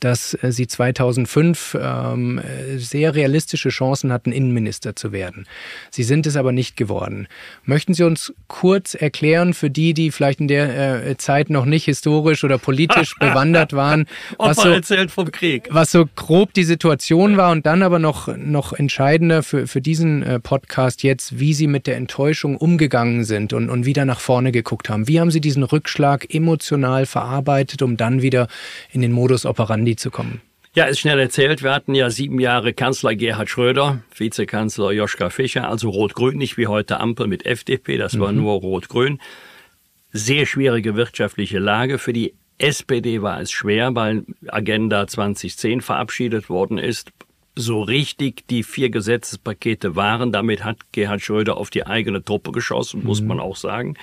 dass äh, sie 2005 ähm, sehr realistische Chancen hatten, Innenminister zu werden. Sie sind es aber nicht geworden. Möchten Sie uns kurz erklären, für die, die vielleicht in der äh, Zeit noch nicht historisch oder politisch bewandert waren, was so, erzählt vom Krieg. was so grob die Situation war und dann aber noch, noch entscheidender für, für diesen äh, Podcast jetzt, wie Sie mit der Enttäuschung umgegangen sind und, und wieder nach vorne geguckt haben. Wie haben Sie diesen Rückschlag emotional verarbeitet, um dann wieder in den Modus operandi Andi zu kommen? Ja, ist schnell erzählt. Wir hatten ja sieben Jahre Kanzler Gerhard Schröder, Vizekanzler Joschka Fischer, also Rot-Grün, nicht wie heute Ampel mit FDP, das war mhm. nur Rot-Grün. Sehr schwierige wirtschaftliche Lage. Für die SPD war es schwer, weil Agenda 2010 verabschiedet worden ist. So richtig die vier Gesetzespakete waren. Damit hat Gerhard Schröder auf die eigene Truppe geschossen, mhm. muss man auch sagen.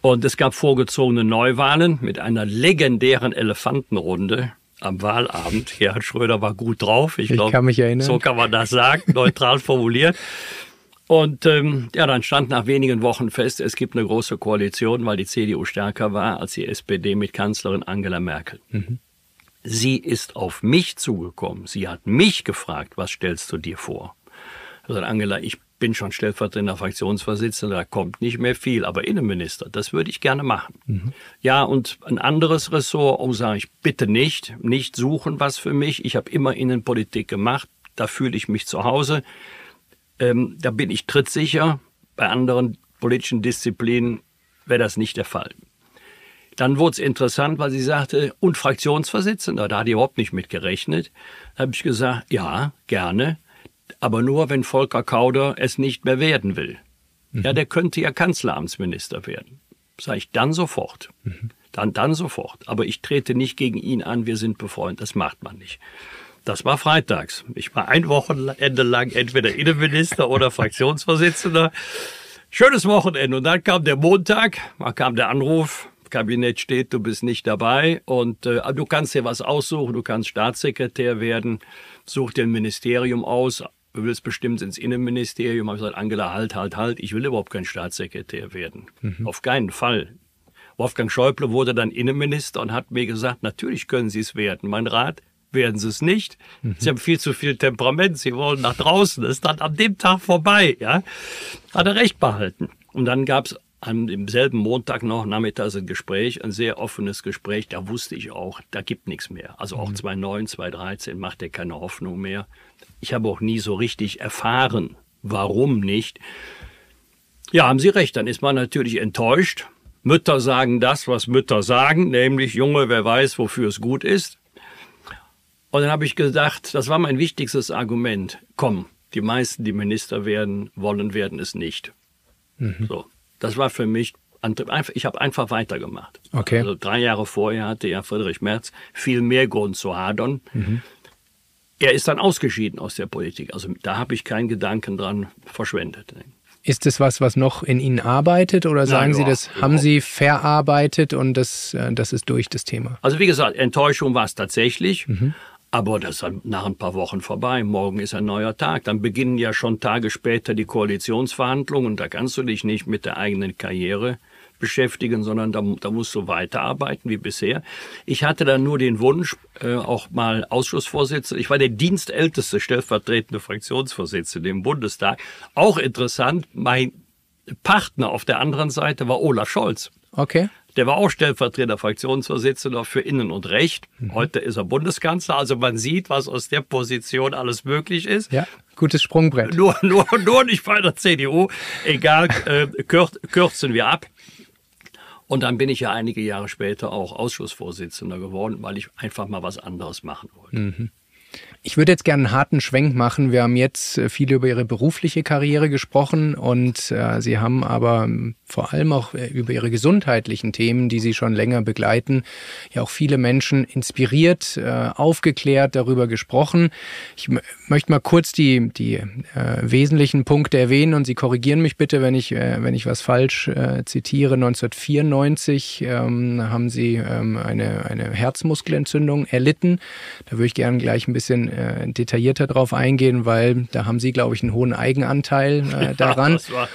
Und es gab vorgezogene Neuwahlen mit einer legendären Elefantenrunde am Wahlabend. Gerhard Schröder war gut drauf. Ich, ich glaub, kann mich erinnern. So kann man das sagen, neutral formuliert. Und ähm, ja, dann stand nach wenigen Wochen fest, es gibt eine große Koalition, weil die CDU stärker war als die SPD mit Kanzlerin Angela Merkel. Mhm. Sie ist auf mich zugekommen. Sie hat mich gefragt, was stellst du dir vor? Also Angela, ich bin schon stellvertretender Fraktionsvorsitzender, da kommt nicht mehr viel, aber Innenminister, das würde ich gerne machen. Mhm. Ja, und ein anderes Ressort, oh, sage ich, bitte nicht, nicht suchen was für mich. Ich habe immer Innenpolitik gemacht, da fühle ich mich zu Hause. Ähm, da bin ich trittsicher. Bei anderen politischen Disziplinen wäre das nicht der Fall. Dann wurde es interessant, weil sie sagte, und Fraktionsvorsitzender, da hat die überhaupt nicht mit gerechnet. Da habe ich gesagt, ja, gerne aber nur, wenn Volker Kauder es nicht mehr werden will. Mhm. Ja, der könnte ja Kanzleramtsminister werden. Sag ich dann sofort. Mhm. Dann, dann sofort. Aber ich trete nicht gegen ihn an, wir sind befreundet. Das macht man nicht. Das war freitags. Ich war ein Wochenende lang entweder Innenminister oder Fraktionsvorsitzender. Schönes Wochenende. Und dann kam der Montag, da kam der Anruf, Kabinett steht, du bist nicht dabei und äh, du kannst dir was aussuchen, du kannst Staatssekretär werden, such dir ein Ministerium aus, du willst bestimmt ins Innenministerium. Habe ich gesagt, Angela, halt, halt, halt, ich will überhaupt kein Staatssekretär werden. Mhm. Auf keinen Fall. Wolfgang Schäuble wurde dann Innenminister und hat mir gesagt, natürlich können Sie es werden. Mein Rat, werden Sie es nicht. Mhm. Sie haben viel zu viel Temperament, Sie wollen nach draußen. Das ist dann an dem Tag vorbei. Ja? Hat er recht behalten. Und dann gab es am demselben Montag noch nachmittags ein Gespräch, ein sehr offenes Gespräch. Da wusste ich auch, da gibt nichts mehr. Also auch mhm. 2009, 2013 macht er keine Hoffnung mehr. Ich habe auch nie so richtig erfahren, warum nicht. Ja, haben Sie recht, dann ist man natürlich enttäuscht. Mütter sagen das, was Mütter sagen, nämlich Junge, wer weiß, wofür es gut ist. Und dann habe ich gedacht, das war mein wichtigstes Argument. Komm, die meisten, die Minister werden wollen, werden es nicht. Mhm. So, das war für mich ich habe einfach weitergemacht. Okay. Also drei Jahre vorher hatte ja Friedrich Merz viel mehr Grund zu hadern. Mhm. Er ist dann ausgeschieden aus der Politik. Also da habe ich keinen Gedanken dran verschwendet. Ist das was, was noch in Ihnen arbeitet oder sagen Nein, Sie, das ja, haben Sie verarbeitet und das, äh, das ist durch das Thema? Also wie gesagt, Enttäuschung war es tatsächlich. Mhm. Aber das ist nach ein paar Wochen vorbei. Morgen ist ein neuer Tag. Dann beginnen ja schon Tage später die Koalitionsverhandlungen und da kannst du dich nicht mit der eigenen Karriere beschäftigen, sondern da, da musst du weiterarbeiten wie bisher. Ich hatte dann nur den Wunsch, äh, auch mal Ausschussvorsitzender. Ich war der dienstälteste stellvertretende Fraktionsvorsitzende im Bundestag. Auch interessant, mein Partner auf der anderen Seite war Olaf Scholz. Okay. Der war auch stellvertretender Fraktionsvorsitzender für Innen und Recht. Mhm. Heute ist er Bundeskanzler. Also man sieht, was aus der Position alles möglich ist. Ja, gutes Sprungbrett. Nur, nur, nur nicht bei der CDU. Egal, äh, kürzen wir ab. Und dann bin ich ja einige Jahre später auch Ausschussvorsitzender geworden, weil ich einfach mal was anderes machen wollte. Mhm. Ich würde jetzt gerne einen harten Schwenk machen. Wir haben jetzt äh, viel über Ihre berufliche Karriere gesprochen und äh, Sie haben aber ähm, vor allem auch äh, über Ihre gesundheitlichen Themen, die Sie schon länger begleiten, ja auch viele Menschen inspiriert, äh, aufgeklärt, darüber gesprochen. Ich möchte mal kurz die, die äh, wesentlichen Punkte erwähnen und Sie korrigieren mich bitte, wenn ich, wenn ich was falsch zitiere. 1994 ähm, haben Sie ähm, eine, eine Herzmuskelentzündung erlitten. Da würde ich gerne gleich ein bisschen detaillierter drauf eingehen, weil da haben Sie, glaube ich, einen hohen Eigenanteil daran. Ja, das war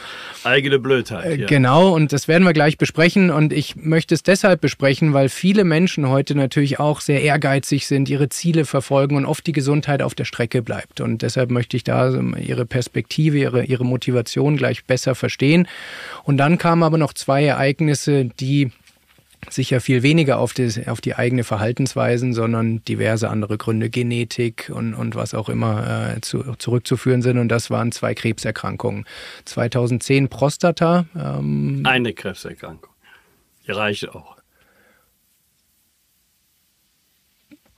eigene Blödheit. Ja. Genau, und das werden wir gleich besprechen. Und ich möchte es deshalb besprechen, weil viele Menschen heute natürlich auch sehr ehrgeizig sind, ihre Ziele verfolgen und oft die Gesundheit auf der Strecke bleibt. Und deshalb möchte ich da Ihre Perspektive, Ihre, Ihre Motivation gleich besser verstehen. Und dann kamen aber noch zwei Ereignisse, die sicher viel weniger auf die, auf die eigene Verhaltensweisen, sondern diverse andere Gründe, Genetik und, und was auch immer äh, zu, zurückzuführen sind. Und das waren zwei Krebserkrankungen. 2010 Prostata. Ähm, Eine Krebserkrankung. Die reicht auch.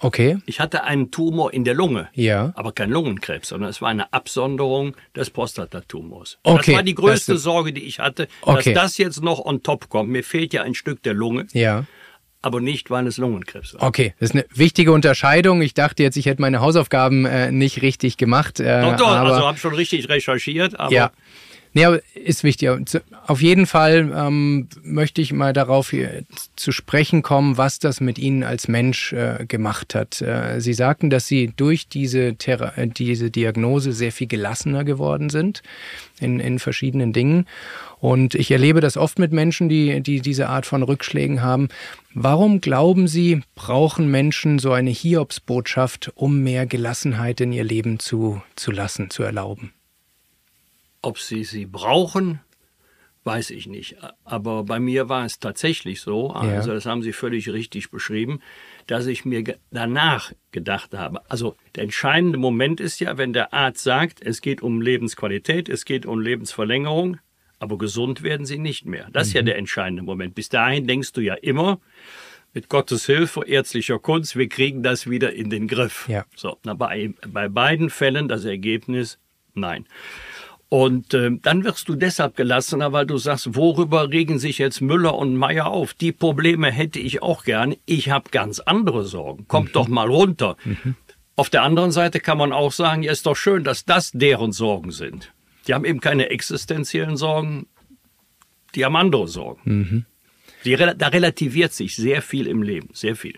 Okay. Ich hatte einen Tumor in der Lunge, ja. aber kein Lungenkrebs, sondern es war eine Absonderung des Prostatatumors. Okay. Das war die größte das Sorge, die ich hatte, okay. dass das jetzt noch on top kommt. Mir fehlt ja ein Stück der Lunge. Ja. Aber nicht, weil es Lungenkrebs war. Okay, das ist eine wichtige Unterscheidung. Ich dachte jetzt, ich hätte meine Hausaufgaben äh, nicht richtig gemacht. Äh, doch, doch, also habe schon richtig recherchiert, aber. Ja. Nee, ist wichtig. Auf jeden Fall ähm, möchte ich mal darauf zu sprechen kommen, was das mit Ihnen als Mensch äh, gemacht hat. Äh, Sie sagten, dass Sie durch diese, Thera äh, diese Diagnose sehr viel gelassener geworden sind in, in verschiedenen Dingen. Und ich erlebe das oft mit Menschen, die, die diese Art von Rückschlägen haben. Warum glauben Sie, brauchen Menschen so eine Hiobsbotschaft, um mehr Gelassenheit in ihr Leben zu, zu lassen, zu erlauben? Ob sie sie brauchen, weiß ich nicht. Aber bei mir war es tatsächlich so, also ja. das haben Sie völlig richtig beschrieben, dass ich mir danach gedacht habe. Also der entscheidende Moment ist ja, wenn der Arzt sagt, es geht um Lebensqualität, es geht um Lebensverlängerung, aber gesund werden sie nicht mehr. Das ist ja mhm. der entscheidende Moment. Bis dahin denkst du ja immer, mit Gottes Hilfe, ärztlicher Kunst, wir kriegen das wieder in den Griff. Ja. So, na, bei, bei beiden Fällen das Ergebnis, nein. Und äh, dann wirst du deshalb gelassener, weil du sagst, worüber regen sich jetzt Müller und Meier auf? Die Probleme hätte ich auch gern. Ich habe ganz andere Sorgen. Kommt mhm. doch mal runter. Mhm. Auf der anderen Seite kann man auch sagen, ja, ist doch schön, dass das deren Sorgen sind. Die haben eben keine existenziellen Sorgen, die haben andere Sorgen. Mhm. Die, da relativiert sich sehr viel im Leben, sehr viel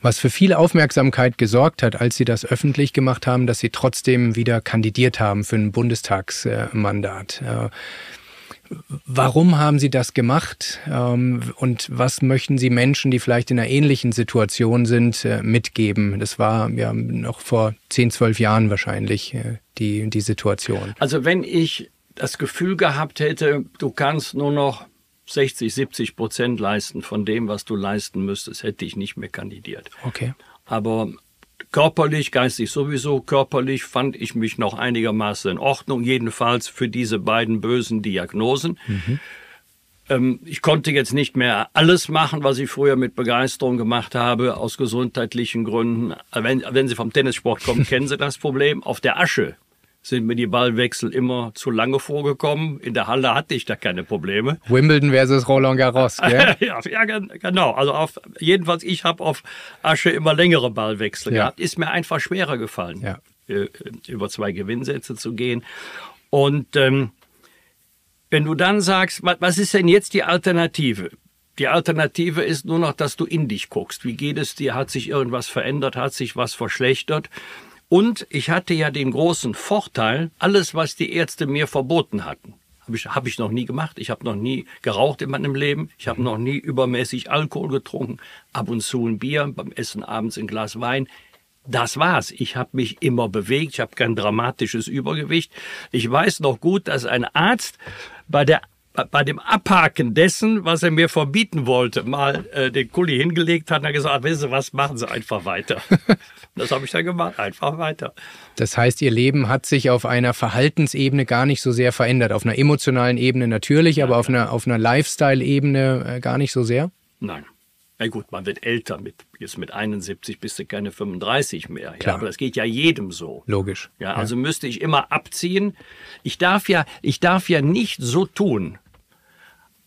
was für viel Aufmerksamkeit gesorgt hat, als sie das öffentlich gemacht haben, dass sie trotzdem wieder kandidiert haben für ein Bundestagsmandat. Warum haben Sie das gemacht ähm, und was möchten Sie Menschen, die vielleicht in einer ähnlichen Situation sind, äh, mitgeben? Das war ja noch vor 10, 12 Jahren wahrscheinlich äh, die, die Situation. Also wenn ich das Gefühl gehabt hätte, du kannst nur noch 60, 70 Prozent leisten von dem, was du leisten müsstest, hätte ich nicht mehr kandidiert. Okay. Aber körperlich, geistig sowieso, körperlich fand ich mich noch einigermaßen in Ordnung, jedenfalls für diese beiden bösen Diagnosen. Mhm. Ähm, ich konnte jetzt nicht mehr alles machen, was ich früher mit Begeisterung gemacht habe, aus gesundheitlichen Gründen. Wenn, wenn Sie vom Tennissport kommen, kennen Sie das Problem. Auf der Asche sind mir die Ballwechsel immer zu lange vorgekommen. In der Halle hatte ich da keine Probleme. Wimbledon versus Roland Garros, gell? ja, ja, genau. Also auf, jedenfalls, ich habe auf Asche immer längere Ballwechsel ja. gehabt. Ist mir einfach schwerer gefallen, ja. Äh, über zwei Gewinnsätze zu gehen. Und ähm, wenn du dann sagst, was ist denn jetzt die Alternative? Die Alternative ist nur noch, dass du in dich guckst. Wie geht es dir? Hat sich irgendwas verändert? Hat sich was verschlechtert? Und ich hatte ja den großen Vorteil, alles, was die Ärzte mir verboten hatten, habe ich, hab ich noch nie gemacht. Ich habe noch nie geraucht in meinem Leben. Ich habe noch nie übermäßig Alkohol getrunken. Ab und zu ein Bier, beim Essen abends ein Glas Wein. Das war's. Ich habe mich immer bewegt. Ich habe kein dramatisches Übergewicht. Ich weiß noch gut, dass ein Arzt bei der bei dem Abhaken dessen, was er mir verbieten wollte, mal äh, den Kuli hingelegt hat und er gesagt, wissen Sie was, machen Sie einfach weiter. das habe ich dann gemacht, einfach weiter. Das heißt, Ihr Leben hat sich auf einer Verhaltensebene gar nicht so sehr verändert. Auf einer emotionalen Ebene natürlich, ja, aber auf einer, auf einer Lifestyle-Ebene äh, gar nicht so sehr? Nein. Na gut, man wird älter. Mit, jetzt mit 71 bist du keine 35 mehr. Ja, aber das geht ja jedem so. Logisch. Ja, also ja. müsste ich immer abziehen. Ich darf ja, ich darf ja nicht so tun,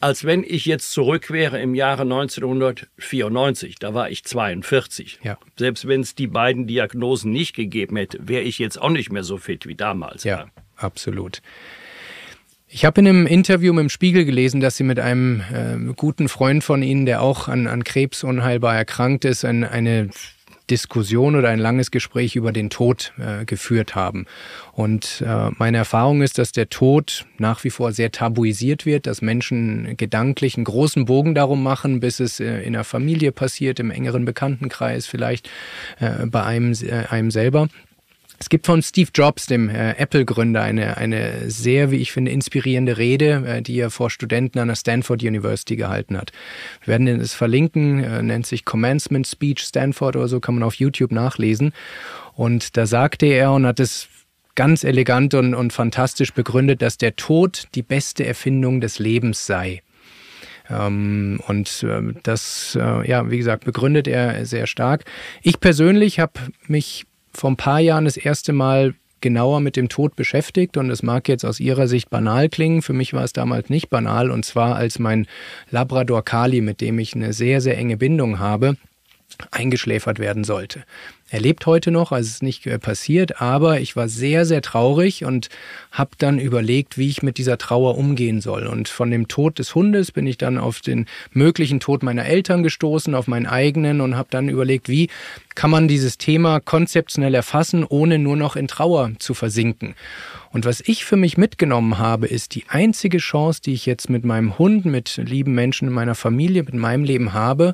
als wenn ich jetzt zurück wäre im Jahre 1994. Da war ich 42. Ja. Selbst wenn es die beiden Diagnosen nicht gegeben hätte, wäre ich jetzt auch nicht mehr so fit wie damals. Ja, ja. absolut. Ich habe in einem Interview mit dem Spiegel gelesen, dass Sie mit einem äh, guten Freund von Ihnen, der auch an, an Krebs unheilbar erkrankt ist, ein, eine Diskussion oder ein langes Gespräch über den Tod äh, geführt haben. Und äh, meine Erfahrung ist, dass der Tod nach wie vor sehr tabuisiert wird, dass Menschen gedanklich einen großen Bogen darum machen, bis es äh, in der Familie passiert, im engeren Bekanntenkreis, vielleicht äh, bei einem, äh, einem selber. Es gibt von Steve Jobs, dem äh, Apple-Gründer, eine, eine sehr, wie ich finde, inspirierende Rede, äh, die er vor Studenten an der Stanford University gehalten hat. Wir werden es verlinken, äh, nennt sich Commencement Speech Stanford oder so, kann man auf YouTube nachlesen. Und da sagte er und hat es ganz elegant und, und fantastisch begründet, dass der Tod die beste Erfindung des Lebens sei. Ähm, und äh, das, äh, ja, wie gesagt, begründet er sehr stark. Ich persönlich habe mich vor ein paar Jahren das erste Mal genauer mit dem Tod beschäftigt und es mag jetzt aus Ihrer Sicht banal klingen, für mich war es damals nicht banal und zwar als mein Labrador Kali, mit dem ich eine sehr, sehr enge Bindung habe, eingeschläfert werden sollte. Er lebt heute noch, also es ist nicht äh, passiert, aber ich war sehr, sehr traurig und habe dann überlegt, wie ich mit dieser Trauer umgehen soll. Und von dem Tod des Hundes bin ich dann auf den möglichen Tod meiner Eltern gestoßen, auf meinen eigenen und habe dann überlegt, wie kann man dieses Thema konzeptionell erfassen, ohne nur noch in Trauer zu versinken. Und was ich für mich mitgenommen habe, ist die einzige Chance, die ich jetzt mit meinem Hund, mit lieben Menschen in meiner Familie, mit meinem Leben habe,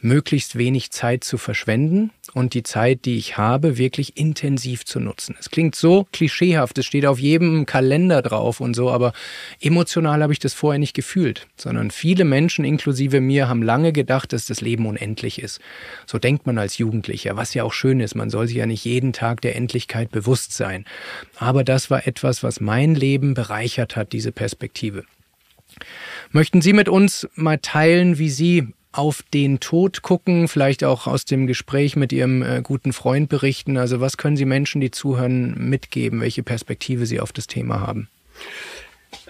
möglichst wenig Zeit zu verschwenden und die Zeit, die ich habe, wirklich intensiv zu nutzen. Es klingt so klischeehaft, es steht auf jedem Kalender drauf und so, aber emotional habe ich das vorher nicht gefühlt, sondern viele Menschen, inklusive mir, haben lange gedacht, dass das Leben unendlich ist. So denkt man als Jugendlicher, was ja auch schön ist, man soll sich ja nicht jeden Tag der Endlichkeit bewusst sein. Aber das war etwas, was mein Leben bereichert hat, diese Perspektive. Möchten Sie mit uns mal teilen, wie Sie auf den Tod gucken, vielleicht auch aus dem Gespräch mit Ihrem äh, guten Freund berichten? Also was können Sie Menschen, die zuhören, mitgeben, welche Perspektive Sie auf das Thema haben?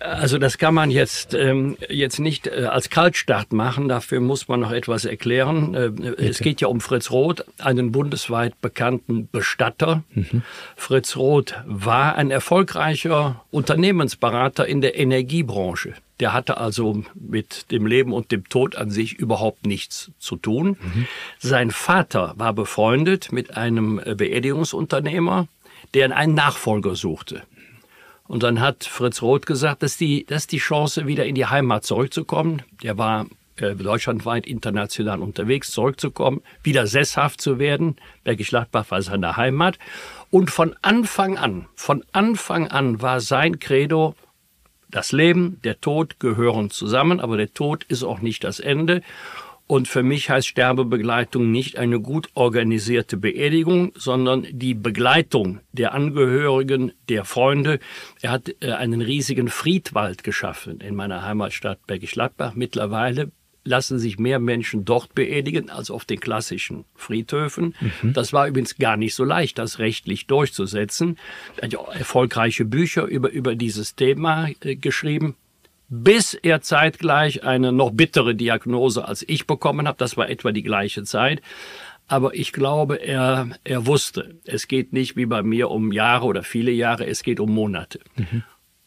Also das kann man jetzt ähm, jetzt nicht äh, als Kaltstart machen. Dafür muss man noch etwas erklären. Äh, es geht ja um Fritz Roth, einen bundesweit bekannten Bestatter. Mhm. Fritz Roth war ein erfolgreicher Unternehmensberater in der Energiebranche. Der hatte also mit dem Leben und dem Tod an sich überhaupt nichts zu tun. Mhm. Sein Vater war befreundet mit einem Beerdigungsunternehmer, der einen Nachfolger suchte. Und dann hat Fritz Roth gesagt, dass die, dass die Chance, wieder in die Heimat zurückzukommen, der war äh, deutschlandweit international unterwegs, zurückzukommen, wieder sesshaft zu werden. Bergisch Gladbach war seine Heimat. Und von Anfang an, von Anfang an war sein Credo, das Leben, der Tod gehören zusammen, aber der Tod ist auch nicht das Ende. Und für mich heißt Sterbebegleitung nicht eine gut organisierte Beerdigung, sondern die Begleitung der Angehörigen, der Freunde. Er hat äh, einen riesigen Friedwald geschaffen in meiner Heimatstadt Bergisch Gladbach. Mittlerweile lassen sich mehr Menschen dort beerdigen als auf den klassischen Friedhöfen. Mhm. Das war übrigens gar nicht so leicht, das rechtlich durchzusetzen. Er hat ja erfolgreiche Bücher über, über dieses Thema äh, geschrieben bis er zeitgleich eine noch bittere Diagnose als ich bekommen habe. Das war etwa die gleiche Zeit. Aber ich glaube, er, er wusste, es geht nicht wie bei mir um Jahre oder viele Jahre, es geht um Monate. Mhm.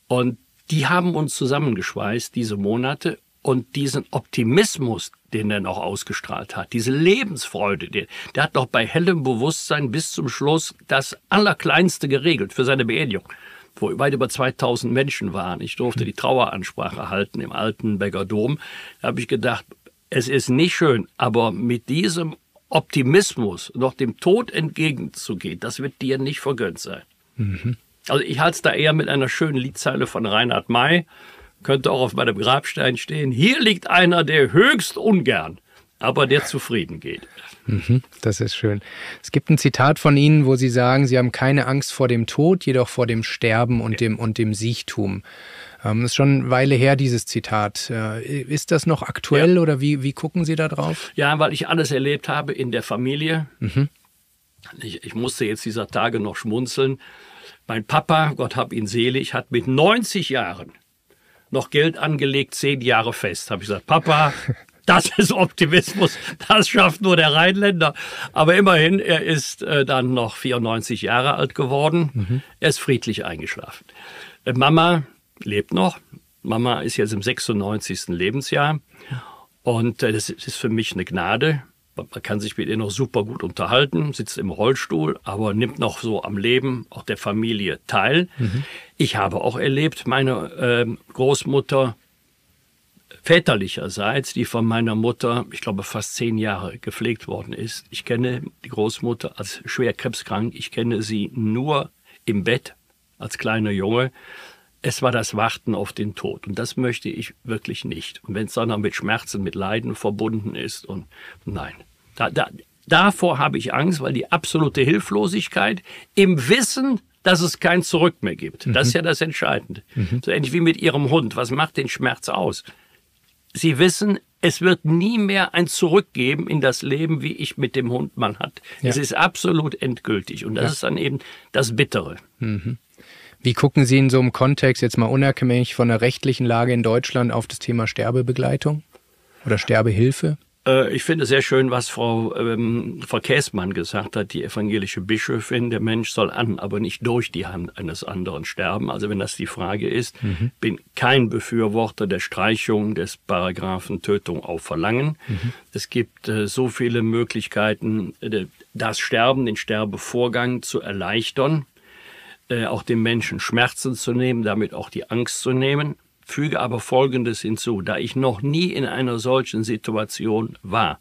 Und die haben uns zusammengeschweißt, diese Monate, Und diesen Optimismus, den er noch ausgestrahlt hat, diese Lebensfreude, der, der hat noch bei hellem Bewusstsein bis zum Schluss das Allerkleinste geregelt für seine Beerdigung, wo weit über 2000 Menschen waren. Ich durfte die Traueransprache halten im alten Begger Dom. Da habe ich gedacht, es ist nicht schön, aber mit diesem Optimismus noch dem Tod entgegenzugehen, das wird dir nicht vergönnt sein. Mhm. Also ich halte es da eher mit einer schönen Liedzeile von Reinhard May, könnte auch auf meinem Grabstein stehen. Hier liegt einer, der höchst ungern, aber der zufrieden geht. Mhm, das ist schön. Es gibt ein Zitat von Ihnen, wo Sie sagen, Sie haben keine Angst vor dem Tod, jedoch vor dem Sterben und dem, und dem Siechtum. Ähm, ist schon eine Weile her, dieses Zitat. Äh, ist das noch aktuell ja. oder wie, wie gucken Sie da drauf? Ja, weil ich alles erlebt habe in der Familie. Mhm. Ich, ich musste jetzt dieser Tage noch schmunzeln. Mein Papa, Gott hab ihn selig, hat mit 90 Jahren noch Geld angelegt, zehn Jahre fest. Habe ich gesagt, Papa, das ist Optimismus, das schafft nur der Rheinländer. Aber immerhin, er ist äh, dann noch 94 Jahre alt geworden. Mhm. Er ist friedlich eingeschlafen. Äh, Mama lebt noch. Mama ist jetzt im 96. Lebensjahr. Und äh, das ist für mich eine Gnade. Man kann sich mit ihr noch super gut unterhalten, sitzt im Rollstuhl, aber nimmt noch so am Leben auch der Familie teil. Mhm. Ich habe auch erlebt, meine äh, Großmutter väterlicherseits, die von meiner Mutter, ich glaube, fast zehn Jahre gepflegt worden ist. Ich kenne die Großmutter als schwer krebskrank. Ich kenne sie nur im Bett als kleiner Junge. Es war das Warten auf den Tod. Und das möchte ich wirklich nicht. Und wenn es dann noch mit Schmerzen, mit Leiden verbunden ist und nein. Da, da, davor habe ich Angst, weil die absolute Hilflosigkeit im Wissen, dass es kein Zurück mehr gibt. Mhm. Das ist ja das Entscheidende. Mhm. So ähnlich wie mit Ihrem Hund. Was macht den Schmerz aus? Sie wissen, es wird nie mehr ein Zurück geben in das Leben, wie ich mit dem Hund man hat. Ja. Es ist absolut endgültig. Und das ja. ist dann eben das Bittere. Mhm. Wie gucken Sie in so einem Kontext jetzt mal unabhängig von der rechtlichen Lage in Deutschland auf das Thema Sterbebegleitung oder Sterbehilfe? Äh, ich finde sehr schön, was Frau, ähm, Frau Käßmann gesagt hat, die evangelische Bischöfin. Der Mensch soll an, aber nicht durch die Hand eines anderen sterben. Also wenn das die Frage ist, mhm. bin kein Befürworter der Streichung des Paragraphen Tötung auf Verlangen. Mhm. Es gibt äh, so viele Möglichkeiten, äh, das Sterben, den Sterbevorgang zu erleichtern äh, auch dem Menschen Schmerzen zu nehmen, damit auch die Angst zu nehmen. Füge aber Folgendes hinzu, da ich noch nie in einer solchen Situation war,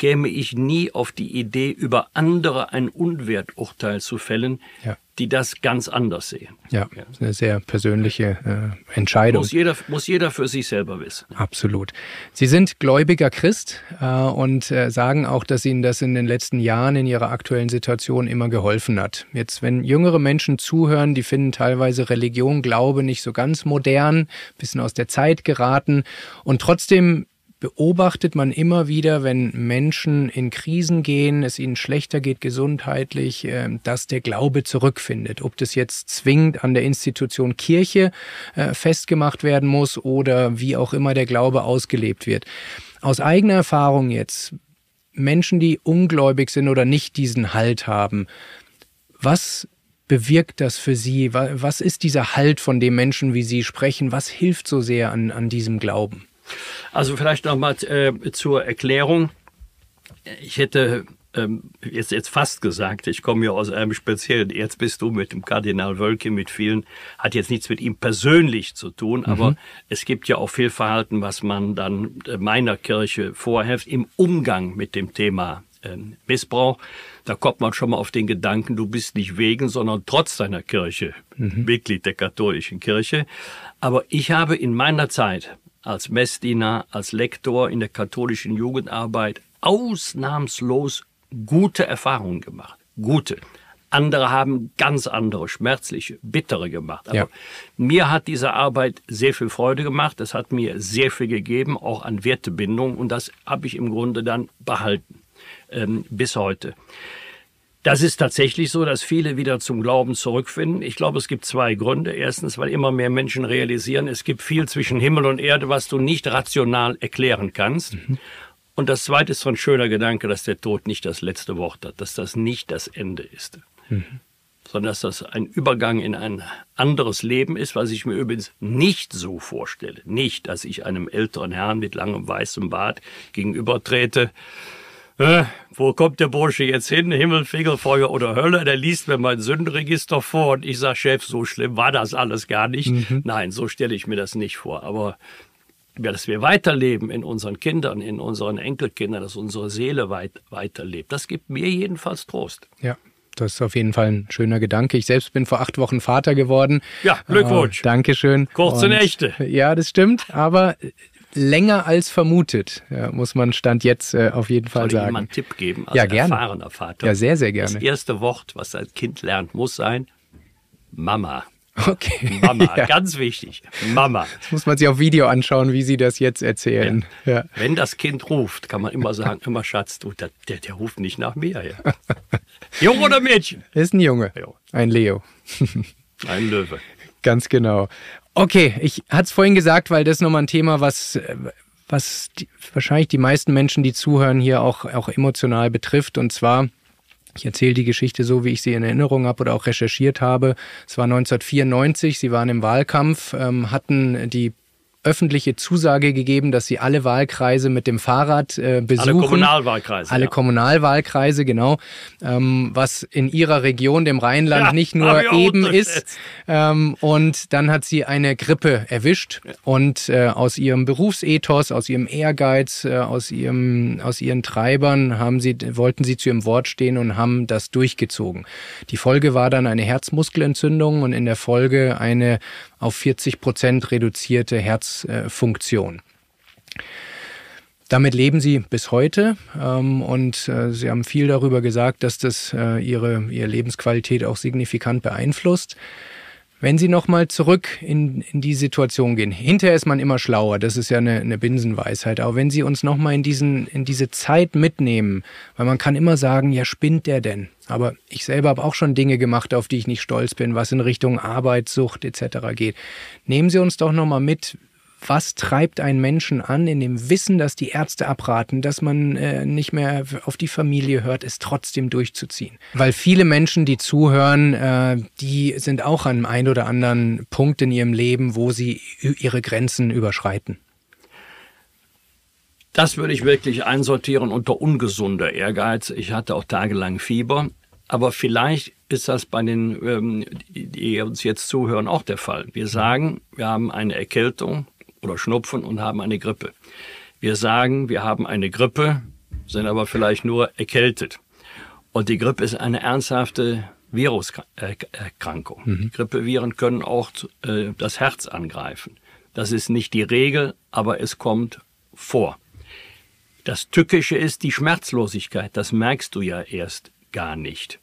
käme ich nie auf die Idee, über andere ein Unwerturteil zu fällen, ja die das ganz anders sehen. Ja, eine sehr persönliche äh, Entscheidung. Muss jeder, muss jeder für sich selber wissen. Absolut. Sie sind gläubiger Christ äh, und äh, sagen auch, dass Ihnen das in den letzten Jahren in Ihrer aktuellen Situation immer geholfen hat. Jetzt, wenn jüngere Menschen zuhören, die finden teilweise Religion, Glaube nicht so ganz modern, bisschen aus der Zeit geraten und trotzdem beobachtet man immer wieder, wenn Menschen in Krisen gehen, es ihnen schlechter geht gesundheitlich, ähm, dass der Glaube zurückfindet. Ob das jetzt zwingend an der Institution Kirche äh, festgemacht werden muss oder wie auch immer der Glaube ausgelebt wird. Aus eigener Erfahrung jetzt, Menschen, die ungläubig sind oder nicht diesen Halt haben, was bewirkt das für Sie? Was ist dieser Halt, von dem Menschen wie Sie sprechen? Was hilft so sehr an, an diesem Glauben? Also vielleicht nochmal äh, zur Erklärung. Ich hätte ähm, jetzt, jetzt fast gesagt, ich komme ja aus einem speziellen Erzbistum mit dem Kardinal Wölke, mit vielen, hat jetzt nichts mit ihm persönlich zu tun, mhm. aber es gibt ja auch viel Verhalten, was man dann äh, meiner Kirche vorhält im Umgang mit dem Thema äh, Missbrauch. Da kommt man schon mal auf den Gedanken, du bist nicht wegen, sondern trotz deiner Kirche mhm. Mitglied der katholischen Kirche. Aber ich habe in meiner Zeit als Messdiener, als Lektor in der katholischen Jugendarbeit ausnahmslos gute Erfahrungen gemacht. Gute. Andere haben ganz andere, schmerzliche, bittere gemacht. Aber ja. mir hat diese Arbeit sehr viel Freude gemacht. Es hat mir sehr viel gegeben, auch an Wertebindung. Und das habe ich im Grunde dann behalten ähm, bis heute. Das ist tatsächlich so, dass viele wieder zum Glauben zurückfinden. Ich glaube, es gibt zwei Gründe. Erstens, weil immer mehr Menschen realisieren, es gibt viel zwischen Himmel und Erde, was du nicht rational erklären kannst. Mhm. Und das zweite ist so ein schöner Gedanke, dass der Tod nicht das letzte Wort hat, dass das nicht das Ende ist. Mhm. sondern dass das ein Übergang in ein anderes Leben ist, was ich mir übrigens nicht so vorstelle. Nicht, dass ich einem älteren Herrn mit langem weißem Bart gegenübertrete. Äh, wo kommt der Bursche jetzt hin? Himmel, Fegel, oder Hölle? Der liest mir mein Sündenregister vor und ich sage, Chef, so schlimm war das alles gar nicht. Mhm. Nein, so stelle ich mir das nicht vor. Aber ja, dass wir weiterleben in unseren Kindern, in unseren Enkelkindern, dass unsere Seele weit, weiterlebt, das gibt mir jedenfalls Trost. Ja. Das ist auf jeden Fall ein schöner Gedanke. Ich selbst bin vor acht Wochen Vater geworden. Ja, Glückwunsch. Äh, Dankeschön. Kurze Und, Nächte. Ja, das stimmt. Aber länger als vermutet, ja, muss man Stand jetzt äh, auf jeden Fall Soll sagen. Ich mal einen Tipp geben als ja, gerne. erfahrener Vater. Ja, sehr, sehr gerne. Das erste Wort, was ein Kind lernt, muss sein Mama. Okay. Mama, ja. ganz wichtig. Mama. Das muss man sich auf Video anschauen, wie Sie das jetzt erzählen. Ja. Ja. Wenn das Kind ruft, kann man immer sagen, immer Schatz, du, der, der, der ruft nicht nach mir. Ja. Junge oder Mädchen? Ist ein Junge. Ein Leo. Ein Löwe. Ganz genau. Okay, ich hatte es vorhin gesagt, weil das nochmal ein Thema, was, was die, wahrscheinlich die meisten Menschen, die zuhören, hier auch, auch emotional betrifft. Und zwar ich erzähle die Geschichte so, wie ich sie in Erinnerung habe oder auch recherchiert habe. Es war 1994, Sie waren im Wahlkampf, ähm, hatten die öffentliche Zusage gegeben, dass sie alle Wahlkreise mit dem Fahrrad äh, besuchen. Alle Kommunalwahlkreise. Alle ja. Kommunalwahlkreise, genau. Ähm, was in ihrer Region, dem Rheinland, ja, nicht nur eben ist. Ähm, und dann hat sie eine Grippe erwischt ja. und äh, aus ihrem Berufsethos, aus ihrem Ehrgeiz, äh, aus ihrem, aus ihren Treibern haben sie, wollten sie zu ihrem Wort stehen und haben das durchgezogen. Die Folge war dann eine Herzmuskelentzündung und in der Folge eine auf 40 Prozent reduzierte Herzfunktion. Damit leben sie bis heute ähm, und äh, sie haben viel darüber gesagt, dass das äh, ihre, ihre Lebensqualität auch signifikant beeinflusst. Wenn Sie nochmal zurück in, in die Situation gehen, hinterher ist man immer schlauer, das ist ja eine, eine Binsenweisheit, aber wenn Sie uns nochmal in, in diese Zeit mitnehmen, weil man kann immer sagen, ja, spinnt der denn? Aber ich selber habe auch schon Dinge gemacht, auf die ich nicht stolz bin, was in Richtung Arbeitssucht etc. geht. Nehmen Sie uns doch nochmal mit, was treibt einen Menschen an, in dem Wissen, dass die Ärzte abraten, dass man äh, nicht mehr auf die Familie hört, es trotzdem durchzuziehen? Weil viele Menschen, die zuhören, äh, die sind auch an einem ein oder anderen Punkt in ihrem Leben, wo sie ihre Grenzen überschreiten. Das würde ich wirklich einsortieren unter ungesunder Ehrgeiz. Ich hatte auch tagelang Fieber. Aber vielleicht ist das bei den, ähm, die uns jetzt zuhören, auch der Fall. Wir sagen, wir haben eine Erkältung, oder Schnupfen und haben eine Grippe. Wir sagen, wir haben eine Grippe, sind aber vielleicht nur erkältet. Und die Grippe ist eine ernsthafte Viruserkrankung. Mhm. Grippeviren können auch äh, das Herz angreifen. Das ist nicht die Regel, aber es kommt vor. Das Tückische ist die Schmerzlosigkeit. Das merkst du ja erst gar nicht.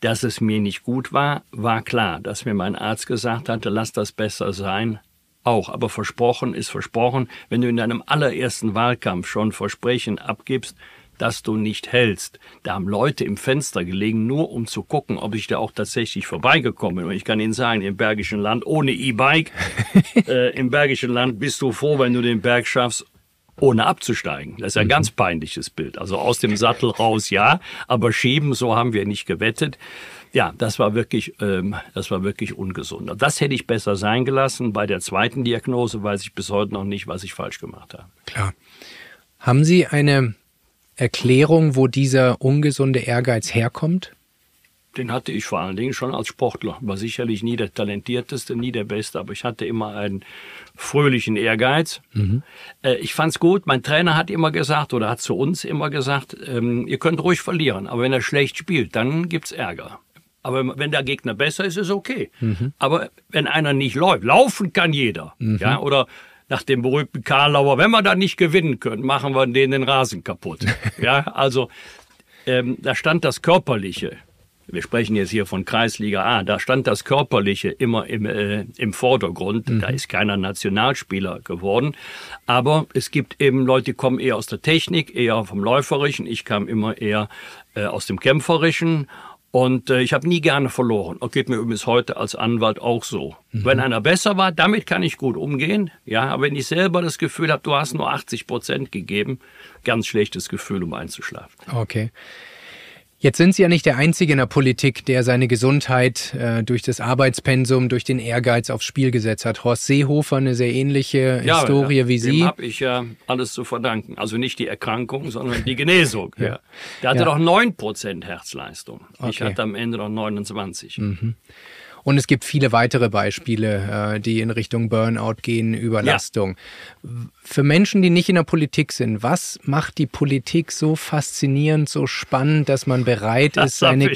Dass es mir nicht gut war, war klar. Dass mir mein Arzt gesagt hatte, lass das besser sein, auch, aber versprochen ist versprochen. Wenn du in deinem allerersten Wahlkampf schon Versprechen abgibst, das du nicht hältst. Da haben Leute im Fenster gelegen, nur um zu gucken, ob ich da auch tatsächlich vorbeigekommen bin. Und ich kann Ihnen sagen, im Bergischen Land ohne E-Bike, äh, im Bergischen Land bist du froh, wenn du den Berg schaffst, ohne abzusteigen. Das ist ein mhm. ganz peinliches Bild. Also aus dem Sattel raus, ja, aber schieben, so haben wir nicht gewettet. Ja, das war wirklich, ähm, das war wirklich ungesund. Das hätte ich besser sein gelassen. Bei der zweiten Diagnose weiß ich bis heute noch nicht, was ich falsch gemacht habe. Klar. Haben Sie eine Erklärung, wo dieser ungesunde Ehrgeiz herkommt? Den hatte ich vor allen Dingen schon als Sportler. War sicherlich nie der talentierteste, nie der Beste, aber ich hatte immer einen fröhlichen Ehrgeiz. Mhm. Äh, ich fand's gut. Mein Trainer hat immer gesagt oder hat zu uns immer gesagt, ähm, ihr könnt ruhig verlieren, aber wenn er schlecht spielt, dann gibt's Ärger. Aber wenn der Gegner besser ist, ist okay. Mhm. Aber wenn einer nicht läuft, laufen kann jeder. Mhm. Ja, oder nach dem berühmten Karlauer, wenn wir da nicht gewinnen können, machen wir denen den Rasen kaputt. ja, also ähm, da stand das Körperliche. Wir sprechen jetzt hier von Kreisliga A. Da stand das Körperliche immer im, äh, im Vordergrund. Mhm. Da ist keiner Nationalspieler geworden. Aber es gibt eben Leute, die kommen eher aus der Technik, eher vom Läuferischen. Ich kam immer eher äh, aus dem Kämpferischen. Und äh, ich habe nie gerne verloren. Das geht mir übrigens heute als Anwalt auch so. Mhm. Wenn einer besser war, damit kann ich gut umgehen. Ja, aber wenn ich selber das Gefühl habe, du hast nur 80 Prozent gegeben, ganz schlechtes Gefühl, um einzuschlafen. Okay. Jetzt sind Sie ja nicht der Einzige in der Politik, der seine Gesundheit äh, durch das Arbeitspensum, durch den Ehrgeiz aufs Spiel gesetzt hat. Horst Seehofer, eine sehr ähnliche ja, Historie ja, wie Sie. Dem habe ich ja alles zu verdanken. Also nicht die Erkrankung, sondern die Genesung. ja. Der hatte doch neun Prozent Herzleistung. Okay. Ich hatte am Ende noch 29. Mhm. Und es gibt viele weitere Beispiele, äh, die in Richtung Burnout gehen, Überlastung. Ja. Für Menschen, die nicht in der Politik sind, was macht die Politik so faszinierend, so spannend, dass man bereit das ist, seine,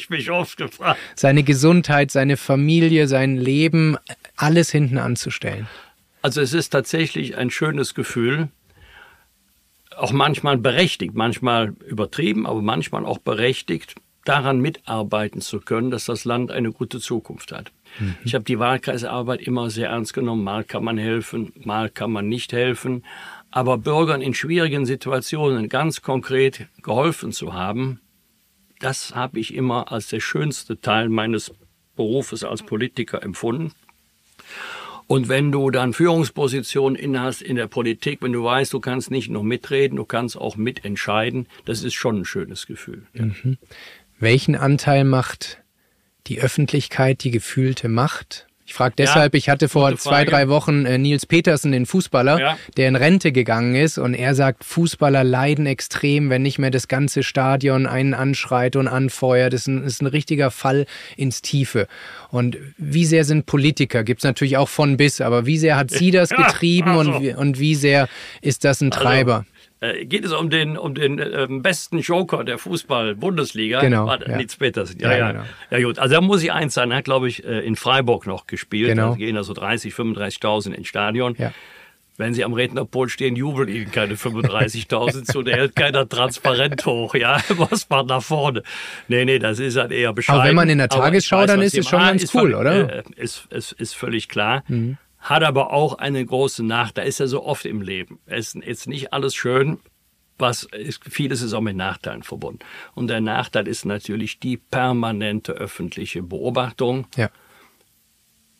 seine Gesundheit, seine Familie, sein Leben, alles hinten anzustellen? Also es ist tatsächlich ein schönes Gefühl, auch manchmal berechtigt, manchmal übertrieben, aber manchmal auch berechtigt, daran mitarbeiten zu können, dass das Land eine gute Zukunft hat. Mhm. Ich habe die Wahlkreisarbeit immer sehr ernst genommen. Mal kann man helfen, mal kann man nicht helfen. Aber Bürgern in schwierigen Situationen ganz konkret geholfen zu haben, das habe ich immer als der schönste Teil meines Berufes als Politiker empfunden. Und wenn du dann Führungspositionen innehast in der Politik, wenn du weißt, du kannst nicht nur mitreden, du kannst auch mitentscheiden, das ist schon ein schönes Gefühl. Mhm. Welchen Anteil macht die Öffentlichkeit, die gefühlte Macht? Ich frage deshalb, ja, ich hatte vor zwei, drei Wochen äh, Nils Petersen, den Fußballer, ja. der in Rente gegangen ist und er sagt, Fußballer leiden extrem, wenn nicht mehr das ganze Stadion einen anschreit und anfeuert. Das ist ein, ist ein richtiger Fall ins Tiefe. Und wie sehr sind Politiker, gibt's natürlich auch von bis, aber wie sehr hat sie das getrieben ja, also. und, wie, und wie sehr ist das ein also, Treiber? Also äh, geht es um den, um den äh, besten Joker der Fußball-Bundesliga. Genau. War, ja. Nils Petersen. Ja, ja, ja. Genau. ja, gut. Also da muss ich eins sagen, er hat, glaube ich, äh, in Freiburg noch gespielt. Genau. Da gehen da so 30, 35.000 ins Stadion. Ja. Wenn Sie am Rednerpult stehen, jubeln Ihnen keine 35.000 zu, der hält keiner transparent hoch, ja, was man nach vorne. Nee, nee, das ist halt eher bescheiden. Aber wenn man in der Tagesschau, weiß, dann ist es schon ganz cool, oder? Äh, ist, ist, ist völlig klar. Mhm hat aber auch eine große Nachteil. Ist ja so oft im Leben. Es ist nicht alles schön. Was ist, vieles ist auch mit Nachteilen verbunden. Und der Nachteil ist natürlich die permanente öffentliche Beobachtung. Ja.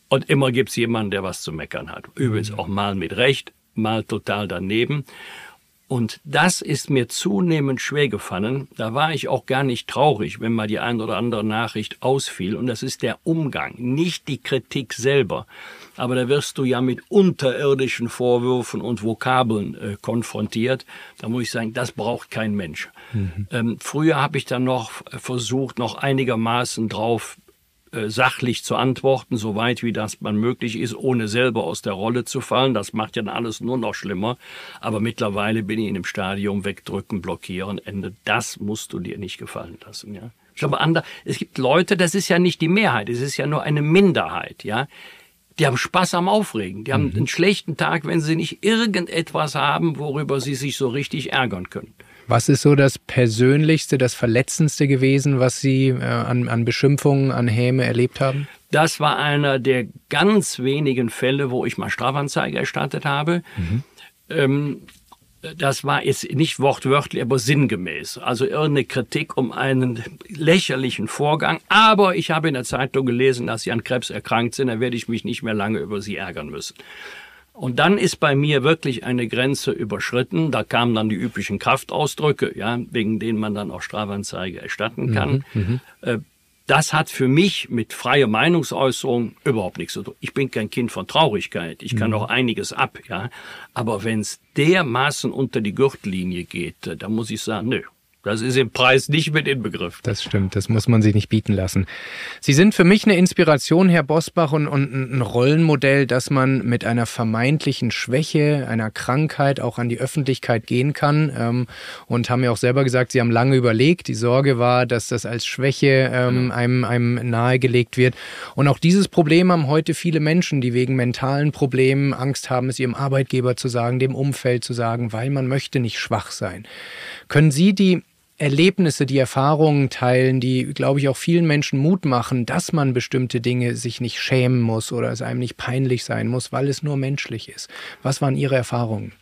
Und immer gibt es jemanden, der was zu meckern hat. Übrigens mhm. auch mal mit Recht, mal total daneben. Und das ist mir zunehmend schwer gefallen. Da war ich auch gar nicht traurig, wenn mal die ein oder andere Nachricht ausfiel. Und das ist der Umgang, nicht die Kritik selber. Aber da wirst du ja mit unterirdischen Vorwürfen und Vokabeln äh, konfrontiert. Da muss ich sagen, das braucht kein Mensch. Mhm. Ähm, früher habe ich dann noch versucht, noch einigermaßen drauf äh, sachlich zu antworten, soweit wie das man möglich ist, ohne selber aus der Rolle zu fallen. Das macht ja dann alles nur noch schlimmer. Aber mittlerweile bin ich in dem Stadium wegdrücken, blockieren, Ende. Das musst du dir nicht gefallen lassen, ja. Ich glaube, andere, es gibt Leute, das ist ja nicht die Mehrheit, es ist ja nur eine Minderheit, ja. Die haben Spaß am Aufregen. Die haben mhm. einen schlechten Tag, wenn sie nicht irgendetwas haben, worüber sie sich so richtig ärgern können. Was ist so das Persönlichste, das Verletzendste gewesen, was Sie äh, an, an Beschimpfungen, an Häme erlebt haben? Das war einer der ganz wenigen Fälle, wo ich mal Strafanzeige erstattet habe. Mhm. Ähm, das war jetzt nicht wortwörtlich, aber sinngemäß. Also irgendeine Kritik um einen lächerlichen Vorgang. Aber ich habe in der Zeitung gelesen, dass Sie an Krebs erkrankt sind. Da werde ich mich nicht mehr lange über Sie ärgern müssen. Und dann ist bei mir wirklich eine Grenze überschritten. Da kamen dann die üblichen Kraftausdrücke, ja, wegen denen man dann auch Strafanzeige erstatten kann. Mhm, mhm. Äh, das hat für mich mit freier Meinungsäußerung überhaupt nichts zu tun. Ich bin kein Kind von Traurigkeit. Ich kann mhm. auch einiges ab, ja. Aber wenn es dermaßen unter die Gürtellinie geht, äh, dann muss ich sagen, nö, das ist im Preis nicht mit inbegriffen. Das stimmt, das muss man sich nicht bieten lassen. Sie sind für mich eine Inspiration, Herr Bosbach, und, und ein Rollenmodell, dass man mit einer vermeintlichen Schwäche, einer Krankheit auch an die Öffentlichkeit gehen kann. Ähm, und haben ja auch selber gesagt, Sie haben lange überlegt. Die Sorge war, dass das als Schwäche ähm, genau. einem, einem nahegelegt wird. Und auch dieses Problem haben heute viele Menschen, die wegen mentalen Problemen Angst haben, es ihrem Arbeitgeber zu sagen, dem Umfeld zu sagen, weil man möchte nicht schwach sein. Können Sie die Erlebnisse, die Erfahrungen teilen, die, glaube ich, auch vielen Menschen Mut machen, dass man bestimmte Dinge sich nicht schämen muss oder es einem nicht peinlich sein muss, weil es nur menschlich ist. Was waren Ihre Erfahrungen?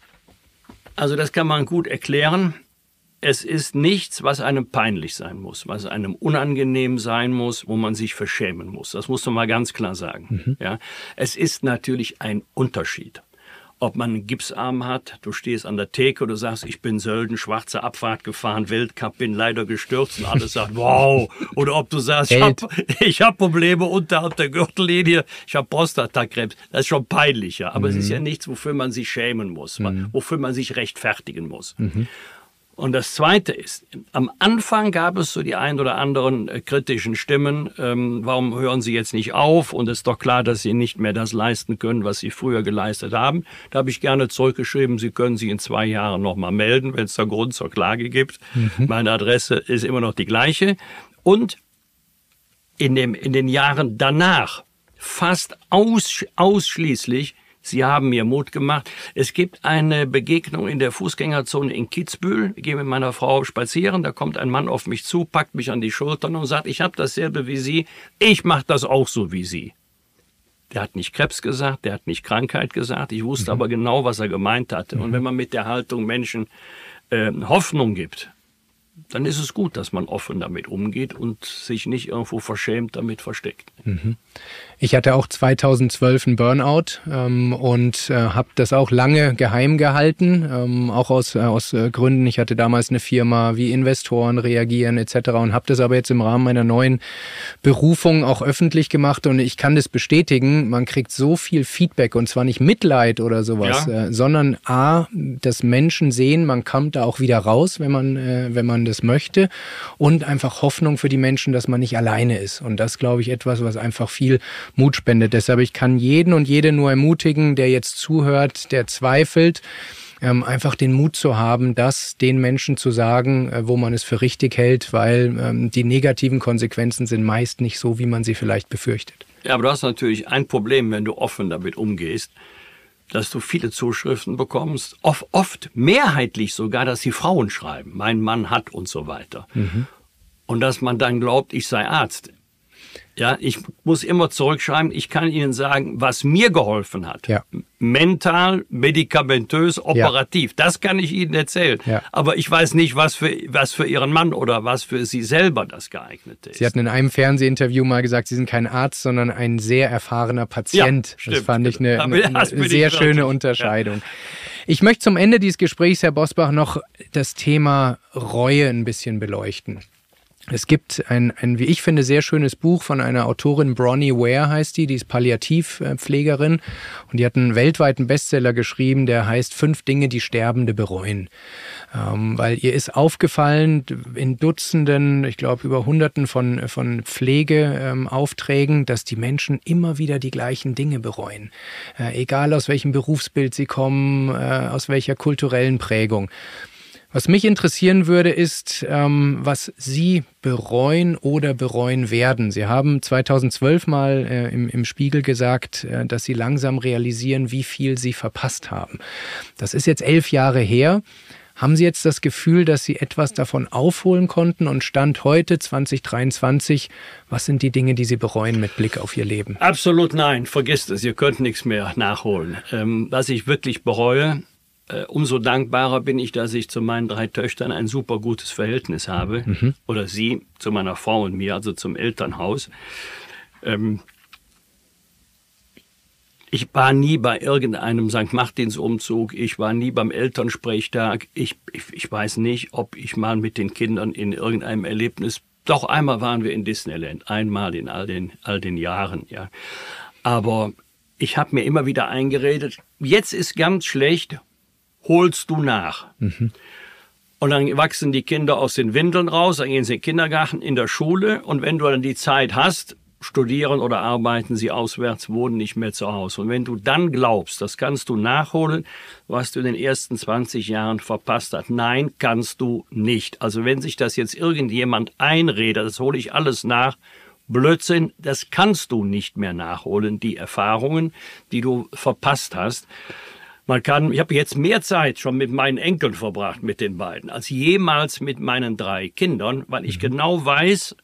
Also das kann man gut erklären. Es ist nichts, was einem peinlich sein muss, was einem unangenehm sein muss, wo man sich verschämen muss. Das muss man mal ganz klar sagen. Mhm. Ja, es ist natürlich ein Unterschied ob man einen Gipsarm hat, du stehst an der Theke du sagst, ich bin Sölden, schwarze Abfahrt gefahren, Weltcup, bin leider gestürzt und alles sagt, wow. Oder ob du sagst, ich habe hab Probleme unterhalb der Gürtellinie, ich habe Prostatakrebs. Das ist schon peinlicher, aber mhm. es ist ja mhm. nichts, wofür man sich schämen muss, mhm. wofür man sich rechtfertigen muss. Mhm. Und das Zweite ist, am Anfang gab es so die ein oder anderen äh, kritischen Stimmen, ähm, warum hören Sie jetzt nicht auf? Und es ist doch klar, dass Sie nicht mehr das leisten können, was Sie früher geleistet haben. Da habe ich gerne zurückgeschrieben, Sie können sich in zwei Jahren nochmal melden, wenn es da Grund zur Klage gibt. Mhm. Meine Adresse ist immer noch die gleiche. Und in, dem, in den Jahren danach fast aus, ausschließlich Sie haben mir Mut gemacht. Es gibt eine Begegnung in der Fußgängerzone in Kitzbühel. Ich gehe mit meiner Frau spazieren. Da kommt ein Mann auf mich zu, packt mich an die Schultern und sagt, ich habe dasselbe wie Sie. Ich mache das auch so wie Sie. Der hat nicht Krebs gesagt, der hat nicht Krankheit gesagt. Ich wusste mhm. aber genau, was er gemeint hatte. Mhm. Und wenn man mit der Haltung Menschen äh, Hoffnung gibt, dann ist es gut, dass man offen damit umgeht und sich nicht irgendwo verschämt damit versteckt. Mhm. Ich hatte auch 2012 einen Burnout ähm, und äh, habe das auch lange geheim gehalten, ähm, auch aus, äh, aus äh, Gründen. Ich hatte damals eine Firma, wie Investoren reagieren etc. und habe das aber jetzt im Rahmen meiner neuen Berufung auch öffentlich gemacht und ich kann das bestätigen. Man kriegt so viel Feedback und zwar nicht Mitleid oder sowas, ja. äh, sondern a, dass Menschen sehen, man kommt da auch wieder raus, wenn man äh, wenn man das möchte und einfach Hoffnung für die Menschen, dass man nicht alleine ist. Und das glaube ich etwas, was einfach viel Mut spendet. Deshalb, ich kann jeden und jede nur ermutigen, der jetzt zuhört, der zweifelt, ähm, einfach den Mut zu haben, das den Menschen zu sagen, äh, wo man es für richtig hält, weil ähm, die negativen Konsequenzen sind meist nicht so, wie man sie vielleicht befürchtet. Ja, aber du hast natürlich ein Problem, wenn du offen damit umgehst, dass du viele Zuschriften bekommst, oft, oft mehrheitlich sogar, dass die Frauen schreiben, mein Mann hat und so weiter. Mhm. Und dass man dann glaubt, ich sei Arzt. Ja, ich muss immer zurückschreiben, ich kann Ihnen sagen, was mir geholfen hat. Ja. Mental, medikamentös, operativ. Ja. Das kann ich Ihnen erzählen. Ja. Aber ich weiß nicht, was für, was für Ihren Mann oder was für Sie selber das geeignete ist. Sie hatten in einem Fernsehinterview mal gesagt, Sie sind kein Arzt, sondern ein sehr erfahrener Patient. Ja, stimmt. Das fand ich eine, eine, eine sehr schöne Unterscheidung. Ich möchte zum Ende dieses Gesprächs, Herr Bosbach, noch das Thema Reue ein bisschen beleuchten. Es gibt ein, ein, wie ich finde, sehr schönes Buch von einer Autorin, Bronnie Ware heißt die, die ist Palliativpflegerin und die hat einen weltweiten Bestseller geschrieben, der heißt Fünf Dinge, die Sterbende bereuen. Ähm, weil ihr ist aufgefallen in Dutzenden, ich glaube über Hunderten von, von Pflegeaufträgen, ähm, dass die Menschen immer wieder die gleichen Dinge bereuen. Äh, egal aus welchem Berufsbild sie kommen, äh, aus welcher kulturellen Prägung. Was mich interessieren würde, ist, ähm, was Sie bereuen oder bereuen werden. Sie haben 2012 mal äh, im, im Spiegel gesagt, äh, dass Sie langsam realisieren, wie viel Sie verpasst haben. Das ist jetzt elf Jahre her. Haben Sie jetzt das Gefühl, dass Sie etwas davon aufholen konnten und Stand heute 2023, was sind die Dinge, die Sie bereuen mit Blick auf Ihr Leben? Absolut nein, vergisst es, ihr könnt nichts mehr nachholen. Ähm, was ich wirklich bereue, umso dankbarer bin ich, dass ich zu meinen drei Töchtern ein super gutes Verhältnis habe. Mhm. Oder sie zu meiner Frau und mir, also zum Elternhaus. Ähm, ich war nie bei irgendeinem St. Martins-Umzug, ich war nie beim Elternsprechtag. Ich, ich, ich weiß nicht, ob ich mal mit den Kindern in irgendeinem Erlebnis. Doch einmal waren wir in Disneyland, einmal in all den, all den Jahren, ja. Aber ich habe mir immer wieder eingeredet, jetzt ist ganz schlecht, holst du nach. Mhm. Und dann wachsen die Kinder aus den Windeln raus, dann gehen sie in den Kindergarten, in der Schule. Und wenn du dann die Zeit hast, studieren oder arbeiten sie auswärts, wohnen nicht mehr zu Hause. Und wenn du dann glaubst, das kannst du nachholen, was du in den ersten 20 Jahren verpasst hast, nein, kannst du nicht. Also wenn sich das jetzt irgendjemand einredet, das hole ich alles nach, Blödsinn, das kannst du nicht mehr nachholen, die Erfahrungen, die du verpasst hast. Man kann, ich habe jetzt mehr Zeit schon mit meinen Enkeln verbracht, mit den beiden, als jemals mit meinen drei Kindern, weil ich mhm. genau weiß,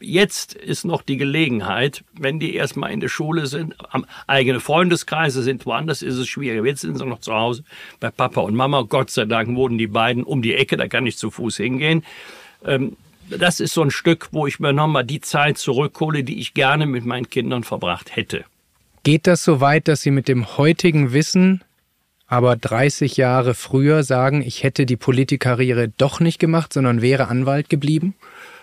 jetzt ist noch die Gelegenheit, wenn die erstmal in der Schule sind, am eigene Freundeskreise sind, woanders ist es schwieriger. Jetzt sind sie noch zu Hause bei Papa und Mama. Gott sei Dank wohnen die beiden um die Ecke, da kann ich zu Fuß hingehen. Ähm, das ist so ein Stück, wo ich mir nochmal die Zeit zurückhole, die ich gerne mit meinen Kindern verbracht hätte. Geht das so weit, dass Sie mit dem heutigen Wissen aber 30 Jahre früher sagen, ich hätte die Politikkarriere doch nicht gemacht, sondern wäre Anwalt geblieben?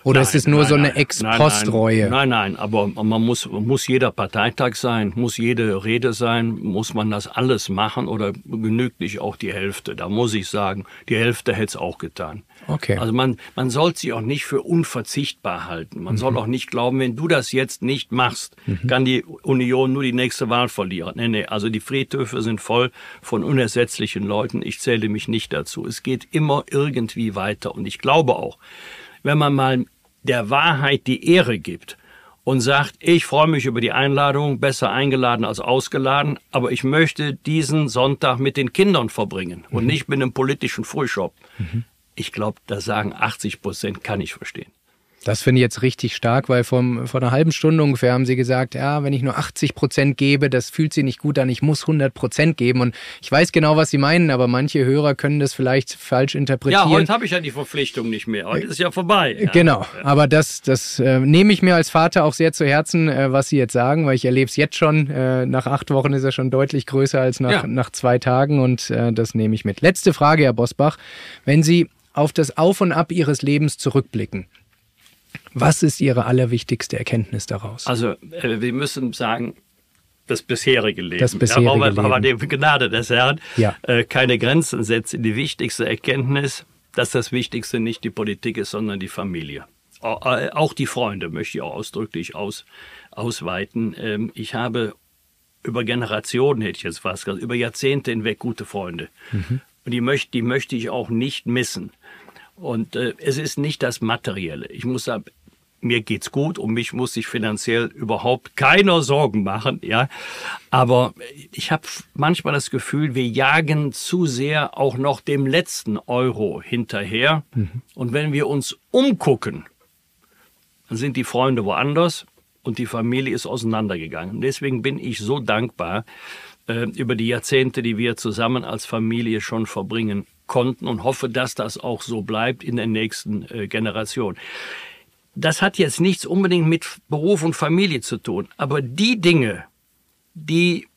Oder nein, ist es nur nein, so eine Ex-Post-Reue? Nein, nein, aber man muss, muss jeder Parteitag sein, muss jede Rede sein, muss man das alles machen oder genügt nicht auch die Hälfte? Da muss ich sagen, die Hälfte hätte es auch getan. Okay. Also man, man soll sich auch nicht für unverzichtbar halten. Man mhm. soll auch nicht glauben, wenn du das jetzt nicht machst, mhm. kann die Union nur die nächste Wahl verlieren. Nee, nee, also die Friedhöfe sind voll von unersetzlichen Leuten. Ich zähle mich nicht dazu. Es geht immer irgendwie weiter. Und ich glaube auch, wenn man mal der Wahrheit die Ehre gibt und sagt, ich freue mich über die Einladung, besser eingeladen als ausgeladen, aber ich möchte diesen Sonntag mit den Kindern verbringen und mhm. nicht mit einem politischen Frühshop. Mhm. Ich glaube, da sagen 80 Prozent, kann ich verstehen. Das finde ich jetzt richtig stark, weil vom, vor einer halben Stunde ungefähr haben sie gesagt, ja, wenn ich nur 80 Prozent gebe, das fühlt sich nicht gut an, ich muss 100 Prozent geben. Und ich weiß genau, was sie meinen, aber manche Hörer können das vielleicht falsch interpretieren. Ja, heute habe ich ja die Verpflichtung nicht mehr. Heute ist ja vorbei. Ja. Genau, aber das, das äh, nehme ich mir als Vater auch sehr zu Herzen, äh, was sie jetzt sagen, weil ich erlebe es jetzt schon. Äh, nach acht Wochen ist er schon deutlich größer als nach, ja. nach zwei Tagen und äh, das nehme ich mit. Letzte Frage, Herr Bosbach. Wenn Sie auf das Auf und Ab Ihres Lebens zurückblicken, was ist Ihre allerwichtigste Erkenntnis daraus? Also, äh, wir müssen sagen, das bisherige Leben. Das bisherige aber, Leben. aber die Gnade des Herrn ja. äh, keine Grenzen setzen. Die wichtigste Erkenntnis, dass das Wichtigste nicht die Politik ist, sondern die Familie. Äh, auch die Freunde möchte ich auch ausdrücklich aus, ausweiten. Ähm, ich habe über Generationen, hätte ich jetzt fast gesagt, über Jahrzehnte hinweg gute Freunde. Mhm. Und die möchte, die möchte ich auch nicht missen. Und äh, es ist nicht das Materielle. Ich muss sagen, mir geht's gut, um mich muss ich finanziell überhaupt keiner Sorgen machen, ja. Aber ich habe manchmal das Gefühl, wir jagen zu sehr auch noch dem letzten Euro hinterher. Mhm. Und wenn wir uns umgucken, dann sind die Freunde woanders und die Familie ist auseinandergegangen. Und deswegen bin ich so dankbar äh, über die Jahrzehnte, die wir zusammen als Familie schon verbringen konnten und hoffe, dass das auch so bleibt in der nächsten äh, Generation. Das hat jetzt nichts unbedingt mit Beruf und Familie zu tun, aber die Dinge, die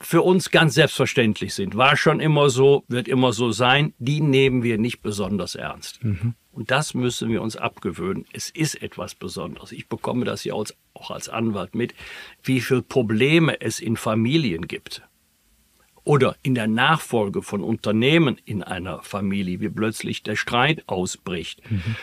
für uns ganz selbstverständlich sind, war schon immer so, wird immer so sein, die nehmen wir nicht besonders ernst. Mhm. Und das müssen wir uns abgewöhnen. Es ist etwas Besonderes. Ich bekomme das ja auch als Anwalt mit, wie viele Probleme es in Familien gibt. Oder in der Nachfolge von Unternehmen in einer Familie, wie plötzlich der Streit ausbricht. Mhm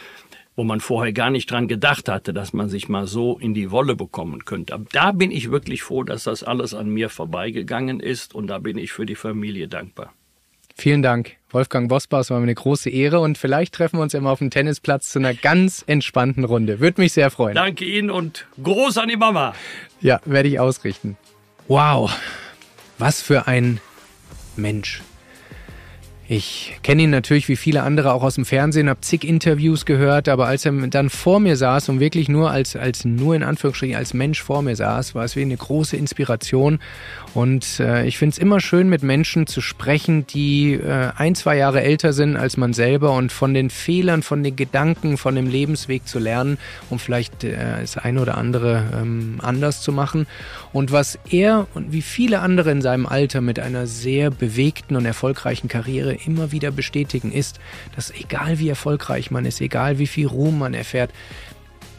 wo man vorher gar nicht dran gedacht hatte, dass man sich mal so in die Wolle bekommen könnte. Aber da bin ich wirklich froh, dass das alles an mir vorbeigegangen ist und da bin ich für die Familie dankbar. Vielen Dank, Wolfgang Bosbach. Es war mir eine große Ehre und vielleicht treffen wir uns immer auf dem Tennisplatz zu einer ganz entspannten Runde. Würde mich sehr freuen. Danke Ihnen und groß an die Mama. Ja, werde ich ausrichten. Wow, was für ein Mensch. Ich kenne ihn natürlich wie viele andere auch aus dem Fernsehen, habe zig Interviews gehört, aber als er dann vor mir saß und wirklich nur als, als nur in Anführungsstrichen als Mensch vor mir saß, war es wie eine große Inspiration. Und äh, ich finde es immer schön, mit Menschen zu sprechen, die äh, ein, zwei Jahre älter sind als man selber und von den Fehlern, von den Gedanken, von dem Lebensweg zu lernen, um vielleicht äh, das eine oder andere ähm, anders zu machen. Und was er und wie viele andere in seinem Alter mit einer sehr bewegten und erfolgreichen Karriere immer wieder bestätigen, ist, dass egal wie erfolgreich man ist, egal wie viel Ruhm man erfährt,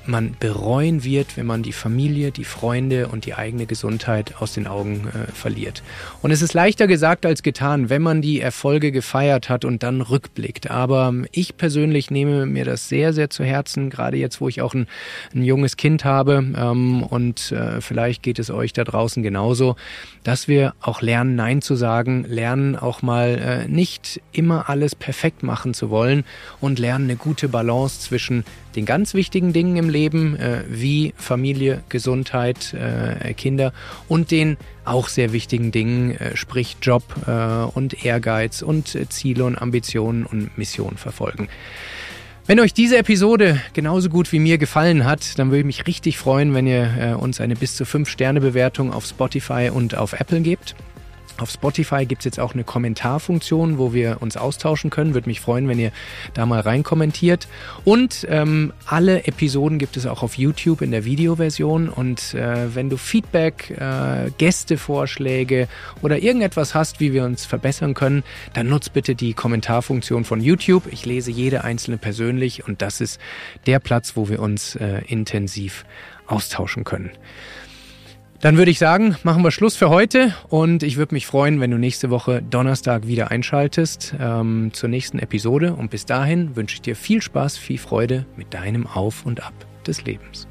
man bereuen wird, wenn man die Familie, die Freunde und die eigene Gesundheit aus den Augen äh, verliert. Und es ist leichter gesagt als getan, wenn man die Erfolge gefeiert hat und dann rückblickt. Aber ich persönlich nehme mir das sehr, sehr zu Herzen, gerade jetzt, wo ich auch ein, ein junges Kind habe ähm, und äh, vielleicht geht es euch da draußen genauso, dass wir auch lernen, Nein zu sagen, lernen auch mal äh, nicht immer alles perfekt machen zu wollen und lernen eine gute Balance zwischen den ganz wichtigen Dingen im Leben, äh, wie Familie, Gesundheit, äh, Kinder und den auch sehr wichtigen Dingen, äh, sprich Job äh, und Ehrgeiz und äh, Ziele und Ambitionen und Missionen verfolgen. Wenn euch diese Episode genauso gut wie mir gefallen hat, dann würde ich mich richtig freuen, wenn ihr äh, uns eine bis zu 5 Sterne Bewertung auf Spotify und auf Apple gebt. Auf Spotify gibt's jetzt auch eine Kommentarfunktion, wo wir uns austauschen können. Würde mich freuen, wenn ihr da mal reinkommentiert. Und ähm, alle Episoden gibt es auch auf YouTube in der Videoversion. Und äh, wenn du Feedback, äh, Gästevorschläge oder irgendetwas hast, wie wir uns verbessern können, dann nutzt bitte die Kommentarfunktion von YouTube. Ich lese jede einzelne persönlich und das ist der Platz, wo wir uns äh, intensiv austauschen können. Dann würde ich sagen, machen wir Schluss für heute und ich würde mich freuen, wenn du nächste Woche Donnerstag wieder einschaltest ähm, zur nächsten Episode. Und bis dahin wünsche ich dir viel Spaß, viel Freude mit deinem Auf und Ab des Lebens.